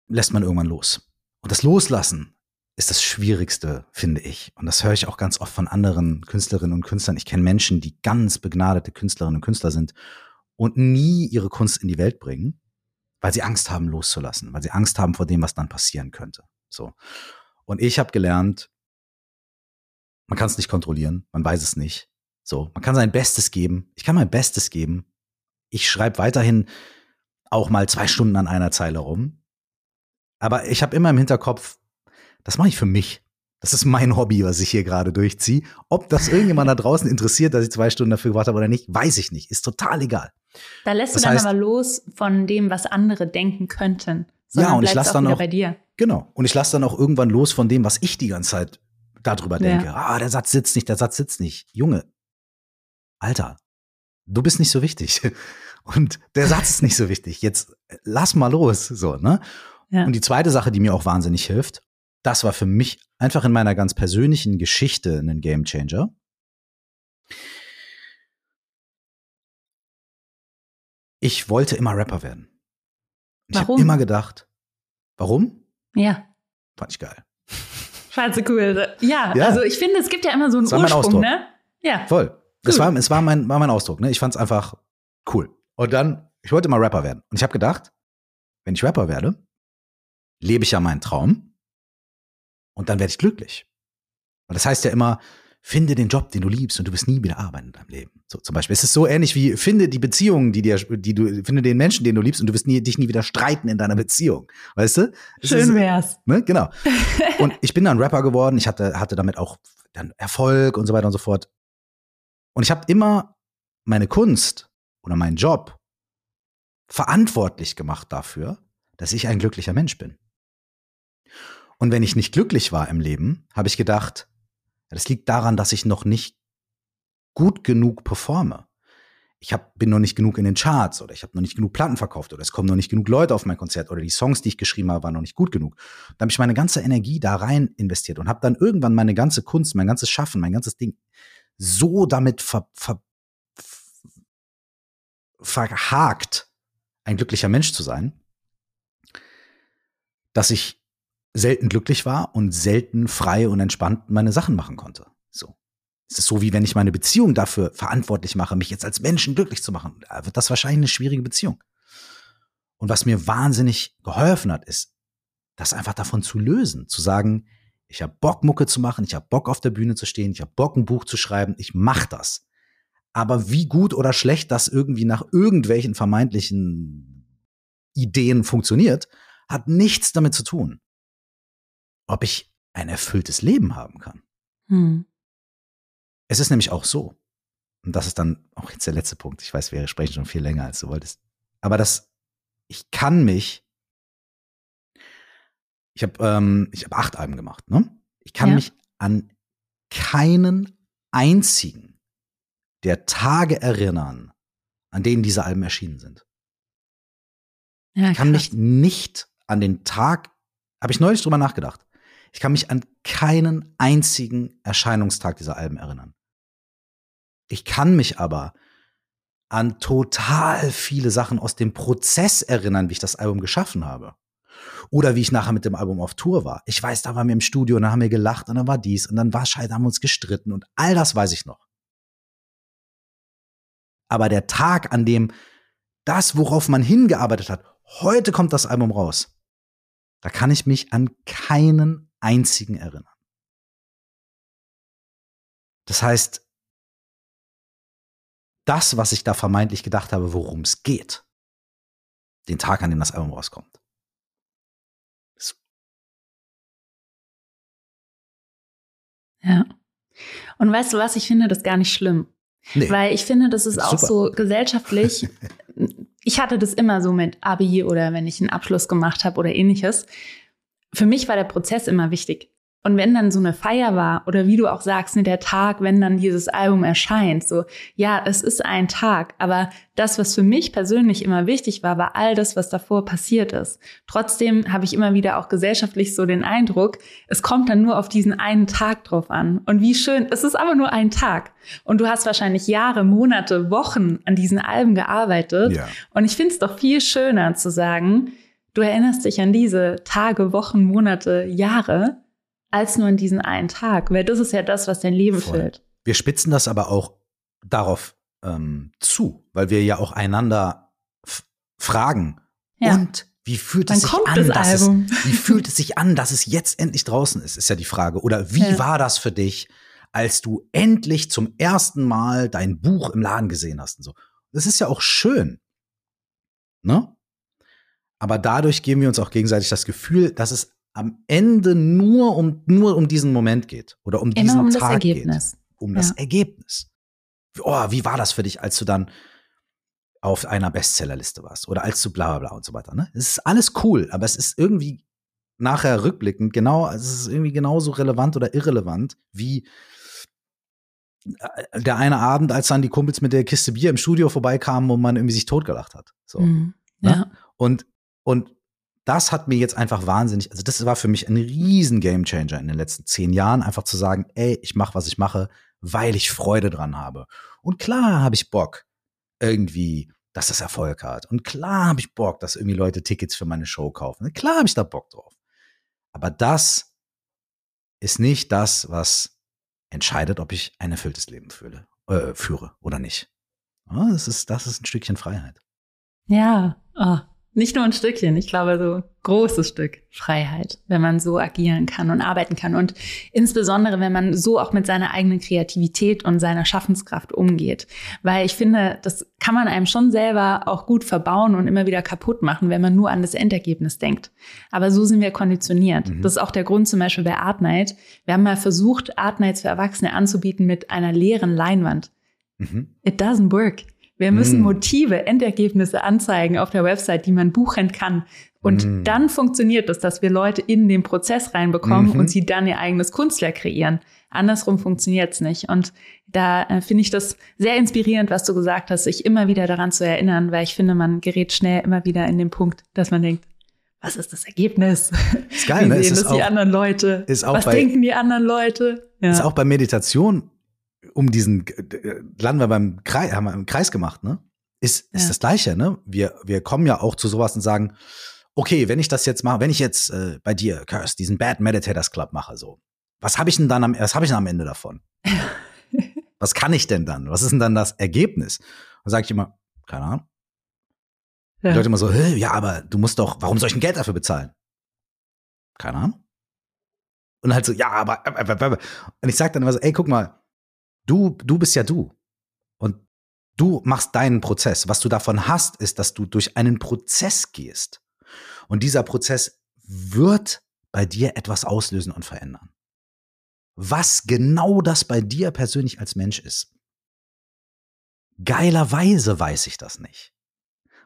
lässt man irgendwann los. Und das Loslassen ist das Schwierigste, finde ich. Und das höre ich auch ganz oft von anderen Künstlerinnen und Künstlern. Ich kenne Menschen, die ganz begnadete Künstlerinnen und Künstler sind und nie ihre Kunst in die Welt bringen, weil sie Angst haben, loszulassen, weil sie Angst haben vor dem, was dann passieren könnte. So. Und ich habe gelernt, man kann es nicht kontrollieren, man weiß es nicht. So, man kann sein Bestes geben. Ich kann mein Bestes geben. Ich schreibe weiterhin auch mal zwei Stunden an einer Zeile rum. Aber ich habe immer im Hinterkopf, das mache ich für mich. Das ist mein Hobby, was ich hier gerade durchziehe. Ob das irgendjemand da draußen interessiert, dass ich zwei Stunden dafür gewartet habe oder nicht, weiß ich nicht. Ist total egal. Da lässt Das du dann heißt- aber los von dem, was andere denken könnten. Sondern Ja, und ich bleibst lass auch dann auch- bei dir. Genau. Und ich lasse dann auch irgendwann los von dem, was ich die ganze Zeit darüber Ja. denke. Ah, der Satz sitzt nicht, der Satz sitzt nicht. Junge, Alter, du bist nicht so wichtig. Und der Satz ist nicht so wichtig. Jetzt lass mal los. So, ne? Ja. Und die zweite Sache, die mir auch wahnsinnig hilft, das war für mich einfach in meiner ganz persönlichen Geschichte ein Game Changer. Ich wollte immer Rapper werden. Ich habe immer gedacht, warum? Ja. Fand ich geil. Scheiße cool. Ja, Ja. also ich finde, es gibt ja immer so einen Das Ursprung, ne? Ja. Voll. Es Cool. war, es war mein, war mein Ausdruck. Ne? Ich fand es einfach cool. Und dann, ich wollte mal Rapper werden. Und ich habe gedacht, wenn ich Rapper werde, lebe ich ja meinen Traum und dann werde ich glücklich. Und das heißt ja immer, finde den Job, den du liebst und du wirst nie wieder arbeiten in deinem Leben. So zum Beispiel. Es ist so ähnlich wie, finde die Beziehungen, die dir, die du, finde den Menschen, den du liebst und du wirst nie, dich nie wieder streiten in deiner Beziehung. Weißt du? Es Schön ist, wär's. Ne? Genau. Und ich bin dann Rapper geworden. Ich hatte, hatte damit auch dann Erfolg und so weiter und so fort. Und ich habe immer meine Kunst oder meinen Job verantwortlich gemacht dafür, dass ich ein glücklicher Mensch bin. Und wenn ich nicht glücklich war im Leben, habe ich gedacht, das liegt daran, dass ich noch nicht gut genug performe. Ich hab, bin noch nicht genug in den Charts oder ich habe noch nicht genug Platten verkauft oder es kommen noch nicht genug Leute auf mein Konzert oder die Songs, die ich geschrieben habe, waren noch nicht gut genug. Da habe ich meine ganze Energie da rein investiert und habe dann irgendwann meine ganze Kunst, mein ganzes Schaffen, mein ganzes Ding so damit ver, ver, verhakt, ein glücklicher Mensch zu sein, dass ich selten glücklich war und selten frei und entspannt meine Sachen machen konnte. So. Es ist so, wie wenn ich meine Beziehung dafür verantwortlich mache, mich jetzt als Menschen glücklich zu machen. Da wird das wahrscheinlich eine schwierige Beziehung. Und was mir wahnsinnig geholfen hat, ist, das einfach davon zu lösen, zu sagen, ich habe Bock, Mucke zu machen, ich habe Bock, auf der Bühne zu stehen, ich habe Bock, ein Buch zu schreiben, ich mache das. Aber wie gut oder schlecht das irgendwie nach irgendwelchen vermeintlichen Ideen funktioniert, hat nichts damit zu tun, ob ich ein erfülltes Leben haben kann. Hm. Es ist nämlich auch so, und das ist dann auch jetzt der letzte Punkt, ich weiß, wir sprechen schon viel länger, als du wolltest, aber das, ich kann mich, ich habe ähm, ich hab acht Alben gemacht, ne? Ich kann Ja. mich an keinen einzigen der Tage erinnern, an denen diese Alben erschienen sind. Ja, Ich kann krass. mich nicht an den Tag, habe ich neulich drüber nachgedacht. Ich kann mich an keinen einzigen Erscheinungstag dieser Alben erinnern. Ich kann mich aber an total viele Sachen aus dem Prozess erinnern, wie ich das Album geschaffen habe. Oder wie ich nachher mit dem Album auf Tour war. Ich weiß, da waren wir im Studio und da haben wir gelacht und dann war dies und dann war Scheiße, haben wir uns gestritten und all das weiß ich noch. Aber der Tag, an dem das, worauf man hingearbeitet hat, heute kommt das Album raus. Da kann ich mich an keinen einzigen erinnern. Das heißt, das, was ich da vermeintlich gedacht habe, worum es geht, den Tag, an dem das Album rauskommt, ist Ja. Und weißt du was, ich finde das gar nicht schlimm. Nee. Weil ich finde, das ist auch so gesellschaftlich. ich hatte das immer so mit Abi oder wenn ich einen Abschluss gemacht habe oder ähnliches. Für mich war der Prozess immer wichtig. Und wenn dann so eine Feier war oder wie du auch sagst, ne, der Tag, wenn dann dieses Album erscheint, so, ja, es ist ein Tag, aber das, was für mich persönlich immer wichtig war, war all das, was davor passiert ist. Trotzdem habe ich immer wieder auch gesellschaftlich so den Eindruck, es kommt dann nur auf diesen einen Tag drauf an. Und wie schön, es ist aber nur ein Tag. Und du hast wahrscheinlich Jahre, Monate, Wochen an diesen Alben gearbeitet. Ja. Und ich finde es doch viel schöner zu sagen, du erinnerst dich an diese Tage, Wochen, Monate, Jahre als nur in diesen einen Tag, weil das ist ja das, was dein Leben Voll. füllt. Wir spitzen das aber auch darauf ähm, zu, weil wir ja auch einander fragen. Ja. Und wie fühlt es Dann sich an, dass es, wie fühlt es sich an, dass es jetzt endlich draußen ist, ist ja die Frage. Oder wie ja. war das für dich, als du endlich zum ersten Mal dein Buch im Laden gesehen hast und so. Das ist ja auch schön. Ne? Aber dadurch geben wir uns auch gegenseitig das Gefühl, dass es am Ende nur um, nur um diesen Moment geht oder um diesen um Tag geht. Um ja. das Ergebnis. Oh, wie war das für dich, als du dann auf einer Bestsellerliste warst oder als du bla bla bla und so weiter. Ne? Es ist alles cool, aber es ist irgendwie nachher rückblickend genau, es ist irgendwie genauso relevant oder irrelevant wie äh, der eine Abend, als dann die Kumpels mit der Kiste Bier im Studio vorbeikamen und man irgendwie sich totgelacht hat. So. Mhm, ne? ja. Und, und das hat mir jetzt einfach wahnsinnig, also das war für mich ein riesen Gamechanger in den letzten zehn Jahren, einfach zu sagen, ey, ich mache, was ich mache, weil ich Freude dran habe. Und klar habe ich Bock, irgendwie, dass das Erfolg hat. Und klar habe ich Bock, dass irgendwie Leute Tickets für meine Show kaufen. Und klar habe ich da Bock drauf. Aber das ist nicht das, was entscheidet, ob ich ein erfülltes Leben fühle, äh, führe oder nicht. Das, ist, das ist ein Stückchen Freiheit. Ja, oh, nicht nur ein Stückchen, ich glaube so großes Stück Freiheit, wenn man so agieren kann und arbeiten kann und insbesondere, wenn man so auch mit seiner eigenen Kreativität und seiner Schaffenskraft umgeht. Weil ich finde, das kann man einem schon selber auch gut verbauen und immer wieder kaputt machen, wenn man nur an das Endergebnis denkt. Aber so sind wir konditioniert. Mhm. Das ist auch der Grund zum Beispiel bei Art Night. Wir haben mal versucht, Art Nights für Erwachsene anzubieten mit einer leeren Leinwand. Mhm. It doesn't work. Wir müssen mm. Motive, Endergebnisse anzeigen auf der Website, die man buchen kann. Und mm. dann funktioniert es, dass wir Leute in den Prozess reinbekommen mhm. und sie dann ihr eigenes Kunstwerk kreieren. Andersrum funktioniert es nicht. Und da äh, finde ich das sehr inspirierend, was du gesagt hast, sich immer wieder daran zu erinnern, weil ich finde, man gerät schnell immer wieder in den Punkt, dass man denkt, was ist das Ergebnis? Ist geil, Wie ne? sehen das die anderen Leute? Ist auch was bei, denken die anderen Leute? Ja. Ist auch bei Meditation um diesen, äh, landen wir beim Kreis, haben wir im Kreis gemacht, ne? Ist, ist ja. das Gleiche, ne? Wir, wir kommen ja auch zu sowas und sagen, okay, wenn ich das jetzt mache, wenn ich jetzt äh, bei dir, Curse, diesen Bad Meditators Club mache, so, was habe ich denn dann am, was habe ich denn am Ende davon? was kann ich denn dann? Was ist denn dann das Ergebnis? Dann sage ich immer, keine Ahnung. Ja. Die Leute immer so, ja, aber du musst doch, warum soll ich ein Geld dafür bezahlen? Keine Ahnung. Und halt so, ja, aber, äh, und ich sage dann immer so, ey, guck mal, Du, du bist ja du. Und du machst deinen Prozess. Was du davon hast, ist, dass du durch einen Prozess gehst. Und dieser Prozess wird bei dir etwas auslösen und verändern. Was genau das bei dir persönlich als Mensch ist. Geilerweise weiß ich das nicht.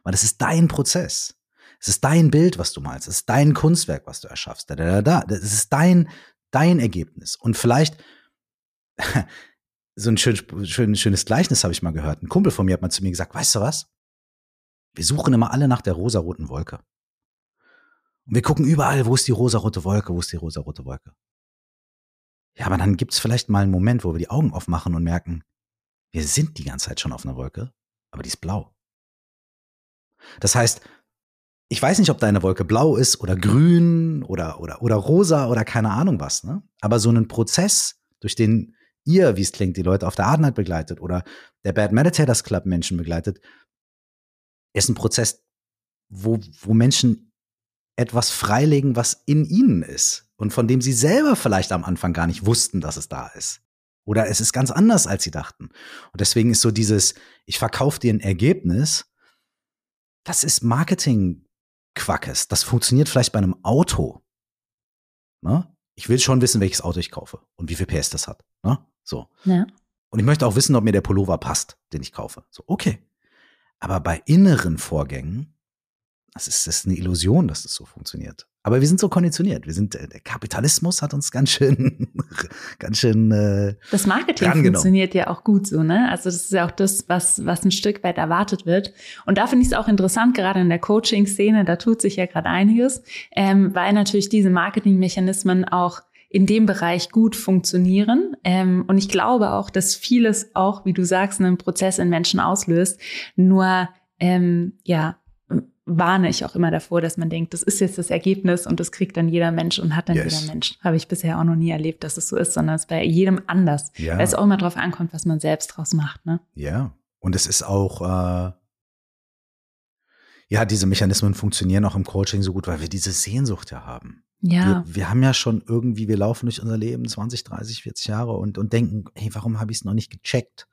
Weil es ist dein Prozess. Es ist dein Bild, was du malst. Es ist dein Kunstwerk, was du erschaffst. Da, da, da, da. Es ist dein, dein Ergebnis. Und vielleicht so ein schön, schön, schönes Gleichnis habe ich mal gehört. Ein Kumpel von mir hat mal zu mir gesagt, weißt du was? Wir suchen immer alle nach der rosaroten Wolke. Und wir gucken überall, wo ist die rosarote Wolke, wo ist die rosarote Wolke. Ja, aber dann gibt es vielleicht mal einen Moment, wo wir die Augen aufmachen und merken, wir sind die ganze Zeit schon auf einer Wolke, aber die ist blau. Das heißt, ich weiß nicht, ob deine Wolke blau ist oder grün oder, oder, oder rosa oder keine Ahnung was, ne? Aber so einen Prozess, durch den ihr, wie es klingt, die Leute auf der Art begleitet oder der Bad Meditators Club Menschen begleitet, ist ein Prozess, wo, wo Menschen etwas freilegen, was in ihnen ist und von dem sie selber vielleicht am Anfang gar nicht wussten, dass es da ist. Oder es ist ganz anders, als sie dachten. Und deswegen ist so dieses, ich verkaufe dir ein Ergebnis, das ist Marketing-Quackes. Das funktioniert vielleicht bei einem Auto. Ne? ich will schon wissen, welches Auto ich kaufe und wie viel PS das hat. Ne? So. Ja. Und ich möchte auch wissen, ob mir der Pullover passt, den ich kaufe. So, okay. Aber bei inneren Vorgängen, das ist, das ist eine Illusion, dass das so funktioniert. Aber wir sind so konditioniert. Wir sind, äh, der Kapitalismus hat uns ganz schön, ganz schön. Äh, das Marketing funktioniert ja auch gut so, ne? Also das ist ja auch das, was, was ein Stück weit erwartet wird. Und da finde ich es auch interessant, gerade in der Coaching-Szene, da tut sich ja gerade einiges, ähm, weil natürlich diese Marketingmechanismen auch in dem Bereich gut funktionieren. Ähm, und ich glaube auch, dass vieles auch, wie du sagst, einen Prozess in Menschen auslöst. Nur ähm, ja, warne ich auch immer davor, dass man denkt, das ist jetzt das Ergebnis und das kriegt dann jeder Mensch und hat dann yes. jeder Mensch. Habe ich bisher auch noch nie erlebt, dass es so ist, sondern es ist bei jedem anders. Ja. Weil es auch immer darauf ankommt, was man selbst draus macht. Ne? Ja, und es ist auch, äh, ja, diese Mechanismen funktionieren auch im Coaching so gut, weil wir diese Sehnsucht ja haben. Ja. Wir, wir haben ja schon irgendwie, wir laufen durch unser Leben 20, 30, 40 Jahre und, und denken, hey, warum habe ich es noch nicht gecheckt?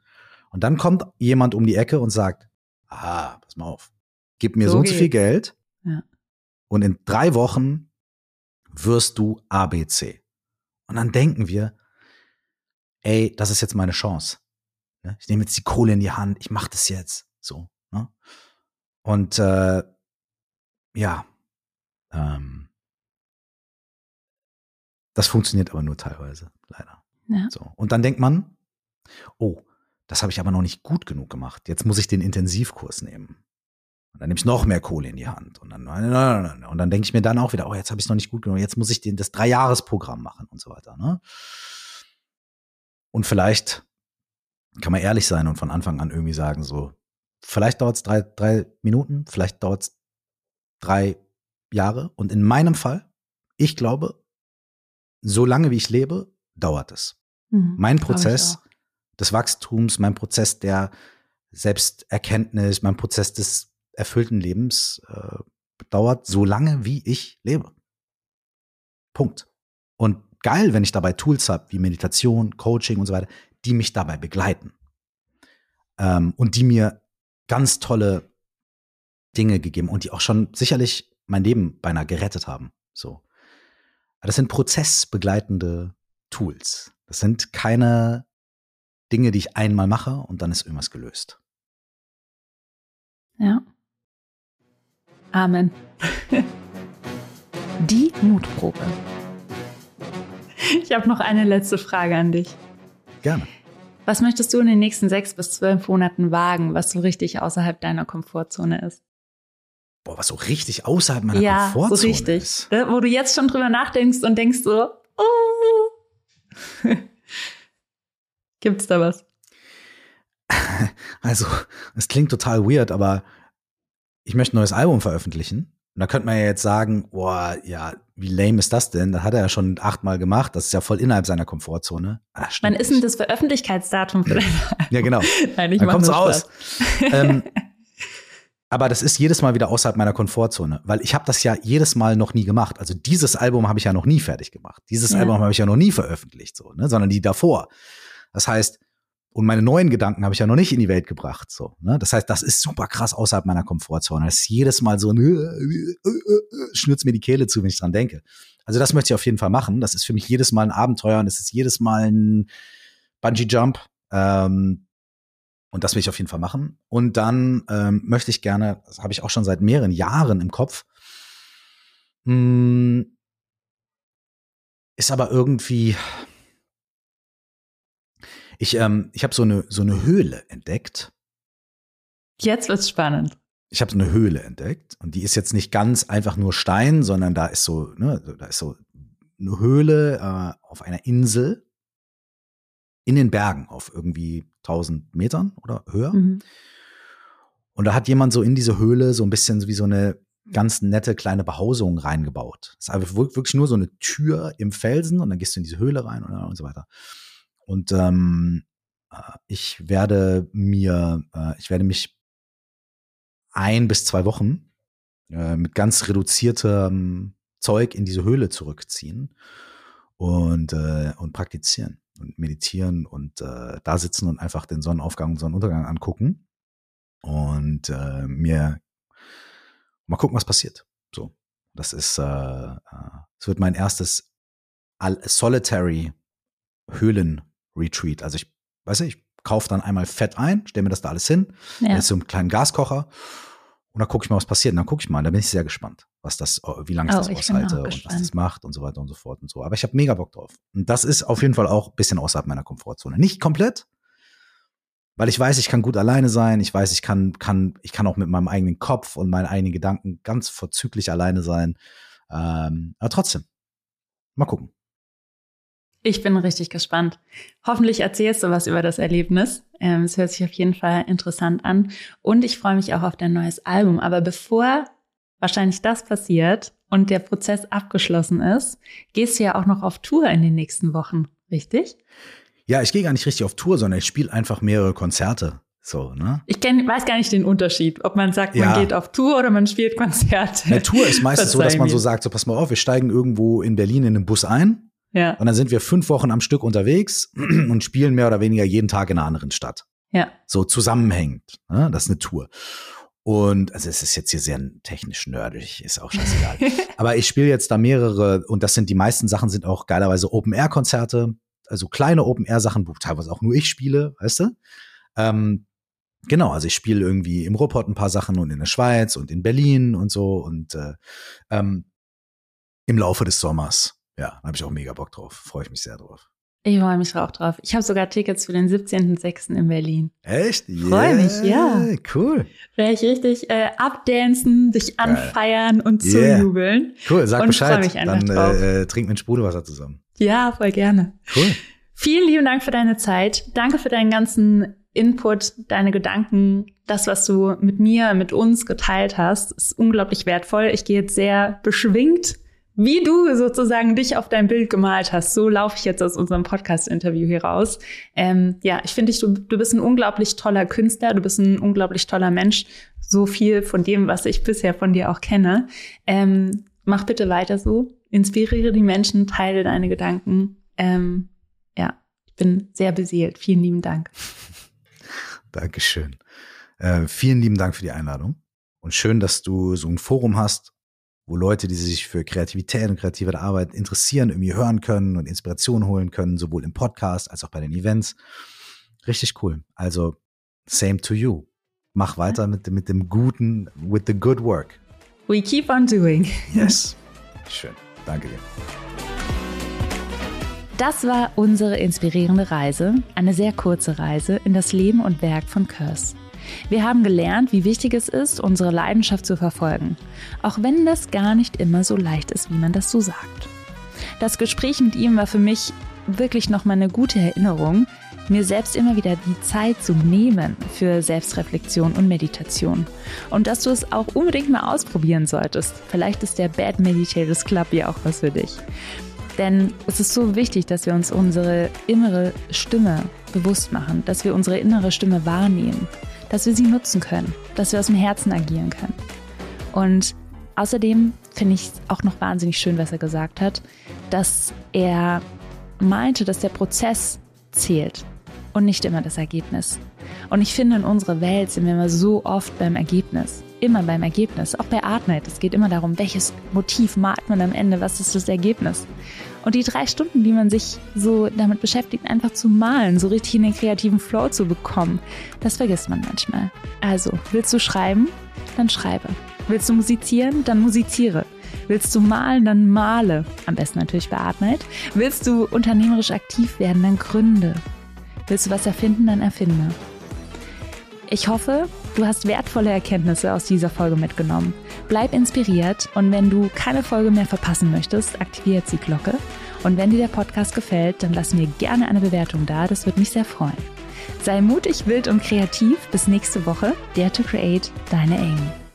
Und dann kommt jemand um die Ecke und sagt, ah, pass mal auf, gib mir so, so und so viel Geld ja. und in drei Wochen wirst du ABC. Und dann denken wir, ey, das ist jetzt meine Chance. Ne? Ich nehme jetzt die Kohle in die Hand, ich mache das jetzt. So. Ne? Und äh, ja, ähm, das funktioniert aber nur teilweise, leider. Ja. So. Und dann denkt man, oh, das habe ich aber noch nicht gut genug gemacht. Jetzt muss ich den Intensivkurs nehmen. Und dann nehme ich noch mehr Kohle in die Hand. Und dann, und dann denke ich mir dann auch wieder, oh, jetzt habe ich es noch nicht gut genug, jetzt muss ich den, das Dreijahresprogramm machen und so weiter. Ne? Und vielleicht kann man ehrlich sein und von Anfang an irgendwie sagen, so, vielleicht dauert es drei, drei Minuten, vielleicht dauert es drei Jahre. Und in meinem Fall, ich glaube, so lange wie ich lebe, dauert es. Mhm, mein Prozess des Wachstums, mein Prozess der Selbsterkenntnis, mein Prozess des erfüllten Lebens äh, dauert so lange, wie ich lebe. Punkt. Und geil, wenn ich dabei Tools habe, wie Meditation, Coaching und so weiter, die mich dabei begleiten. Ähm, und die mir ganz tolle Dinge gegeben und die auch schon sicherlich mein Leben beinahe gerettet haben. So. Das sind prozessbegleitende Tools. Das sind keine Dinge, die ich einmal mache und dann ist irgendwas gelöst. Ja. Amen. Die Mutprobe. Ich habe noch eine letzte Frage an dich. Gerne. Was möchtest du in den nächsten sechs bis zwölf Monaten wagen, was so richtig außerhalb deiner Komfortzone ist? Boah, was so richtig außerhalb meiner ja, Komfortzone so richtig. ist. Ne, wo du jetzt schon drüber nachdenkst und denkst so, oh. Gibt's da was? Also, es klingt total weird, aber ich möchte ein neues Album veröffentlichen. Und da könnte man ja jetzt sagen, boah, ja, wie lame ist das denn? Das hat er ja schon achtmal gemacht. Das ist ja voll innerhalb seiner Komfortzone. Ach, Wann ist denn das Veröffentlichkeitsdatum für dein Ja, genau. Nein, ich Dann kommt's raus. ähm, aber das ist jedes Mal wieder außerhalb meiner Komfortzone, weil ich habe das ja jedes Mal noch nie gemacht. Also dieses Album habe ich ja noch nie fertig gemacht. Dieses ja. Album habe ich ja noch nie veröffentlicht, so, ne? sondern die davor. Das heißt, und meine neuen Gedanken habe ich ja noch nicht in die Welt gebracht. So, ne? Das heißt, das ist super krass außerhalb meiner Komfortzone. Das ist jedes Mal so, äh, schnürzt mir die Kehle zu, wenn ich dran denke. Also das möchte ich auf jeden Fall machen. Das ist für mich jedes Mal ein Abenteuer und es ist jedes Mal ein Bungee-Jump. Ähm, und das will ich auf jeden Fall machen. Und dann ähm, möchte ich gerne, das habe ich auch schon seit mehreren Jahren im Kopf, mh, hm, ist aber irgendwie, ich, ähm, ich habe so eine, so eine Höhle entdeckt. Jetzt wird's spannend. Ich habe so eine Höhle entdeckt und die ist jetzt nicht ganz einfach nur Stein, sondern da ist so, ne, da ist so eine Höhle äh, auf einer Insel in den Bergen auf irgendwie 1000 Metern oder höher. Mhm. Und da hat jemand so in diese Höhle so ein bisschen wie so eine ganz nette kleine Behausung reingebaut. Es ist einfach wirklich nur so eine Tür im Felsen und dann gehst du in diese Höhle rein und, und so weiter. Und ähm, äh, ich werde mir, äh, ich werde mich ein bis zwei Wochen äh, mit ganz reduziertem Zeug in diese Höhle zurückziehen und, äh, und praktizieren und meditieren und äh, da sitzen und einfach den Sonnenaufgang und Sonnenuntergang angucken und äh, mir mal gucken, was passiert. So, das ist, äh, äh, es wird mein erstes Solitary Höhlen-Retreat. Also ich, weiß ich, kaufe dann einmal Fett ein, stelle mir das da alles hin, ja. ist so einen kleinen Gaskocher und dann gucke ich mal, was passiert. Und dann gucke ich mal, da bin ich sehr gespannt, was das, wie lange ich oh, das ich aushalte und was das macht und so weiter und so fort und so. Aber ich habe mega Bock drauf. Und das ist auf jeden Fall auch ein bisschen außerhalb meiner Komfortzone. Nicht komplett, weil ich weiß, ich kann gut alleine sein. Ich weiß, ich kann, kann, ich kann auch mit meinem eigenen Kopf und meinen eigenen Gedanken ganz vorzüglich alleine sein. Ähm, aber trotzdem, mal gucken. Ich bin richtig gespannt. Hoffentlich erzählst du was über das Erlebnis. Ähm, es hört sich auf jeden Fall interessant an. Und ich freue mich auch auf dein neues Album. Aber bevor wahrscheinlich das passiert und der Prozess abgeschlossen ist, gehst du ja auch noch auf Tour in den nächsten Wochen, richtig? Ja, ich gehe gar nicht richtig auf Tour, sondern ich spiele einfach mehrere Konzerte. So, ne? Ich kenn, weiß gar nicht den Unterschied, ob man sagt, man geht auf Tour oder man spielt Konzerte. Eine Tour ist meistens so, dass man so sagt, so pass mal auf, wir steigen irgendwo in Berlin in einen Bus ein ja. Und dann sind wir fünf Wochen am Stück unterwegs und spielen mehr oder weniger jeden Tag in einer anderen Stadt. Ja. So zusammenhängend. Ne? Das ist eine Tour. Und also es ist jetzt hier sehr technisch nerdig, ist auch scheißegal. Aber ich spiele jetzt da mehrere und das sind die meisten Sachen sind auch geilerweise Open-Air-Konzerte, also kleine Open-Air-Sachen, wo teilweise auch nur ich spiele, weißt du? Ähm, genau, also ich spiele irgendwie im Ruhrpott ein paar Sachen und in der Schweiz und in Berlin und so und äh, ähm, im Laufe des Sommers ja, da habe ich auch mega Bock drauf. Freue ich mich sehr drauf. Ich freue mich auch drauf. Ich habe sogar Tickets für den 17.06. in Berlin. Echt? Yeah. Freue mich, ja. Cool. Werde ich richtig äh, abdancen, dich anfeiern und yeah. zujubeln. Cool, sag und Bescheid. Mich Dann drauf. äh, trinken wir ein Sprudelwasser zusammen. Ja, voll gerne. Cool. Vielen lieben Dank für deine Zeit. Danke für deinen ganzen Input, deine Gedanken, das, was du mit mir, mit uns geteilt hast, ist unglaublich wertvoll. Ich gehe jetzt sehr beschwingt wie du sozusagen dich auf dein Bild gemalt hast, so laufe ich jetzt aus unserem Podcast-Interview hier raus. Ähm, ja, ich finde dich, du, du bist ein unglaublich toller Künstler, du bist ein unglaublich toller Mensch. So viel von dem, was ich bisher von dir auch kenne. Ähm, mach bitte weiter so. Inspiriere die Menschen, teile deine Gedanken. Ähm, ja, ich bin sehr beseelt. Vielen lieben Dank. Dankeschön. Äh, vielen lieben Dank für die Einladung. Und schön, dass du so ein Forum hast, wo Leute, die sich für Kreativität und kreative Arbeit interessieren, irgendwie hören können und Inspiration holen können, sowohl im Podcast als auch bei den Events. Richtig cool. Also, same to you. Mach weiter mit, mit dem guten, with the good work. We keep on doing. Yes. Schön. Danke dir. Das war unsere inspirierende Reise, eine sehr kurze Reise in das Leben und Werk von Curse. Wir haben gelernt, wie wichtig es ist, unsere Leidenschaft zu verfolgen, auch wenn das gar nicht immer so leicht ist, wie man das so sagt. Das Gespräch mit ihm war für mich wirklich nochmal eine gute Erinnerung, mir selbst immer wieder die Zeit zu nehmen für Selbstreflexion und Meditation. Und dass du es auch unbedingt mal ausprobieren solltest. Vielleicht ist der Bad Meditators Club ja auch was für dich. Denn es ist so wichtig, dass wir uns unsere innere Stimme bewusst machen, dass wir unsere innere Stimme wahrnehmen dass wir sie nutzen können, dass wir aus dem Herzen agieren können. Und außerdem finde ich auch noch wahnsinnig schön, was er gesagt hat, dass er meinte, dass der Prozess zählt und nicht immer das Ergebnis. Und ich finde, in unserer Welt sind wir immer so oft beim Ergebnis. Immer beim Ergebnis. Auch bei Artnight. Es geht immer darum, welches Motiv malt man am Ende, was ist das Ergebnis. Und die drei Stunden, die man sich so damit beschäftigt, einfach zu malen, so richtig in den kreativen Flow zu bekommen, das vergisst man manchmal. Also, willst du schreiben? Dann schreibe. Willst du musizieren? Dann musiziere. Willst du malen, dann male. Am besten natürlich beatmet. Willst du unternehmerisch aktiv werden, dann gründe. Willst du was erfinden, dann erfinde. Ich hoffe, du hast wertvolle Erkenntnisse aus dieser Folge mitgenommen. Bleib inspiriert und wenn du keine Folge mehr verpassen möchtest, aktiviere jetzt die Glocke. Und wenn dir der Podcast gefällt, dann lass mir gerne eine Bewertung da, das würde mich sehr freuen. Sei mutig, wild und kreativ. Bis nächste Woche. Dare to Create, deine Amy.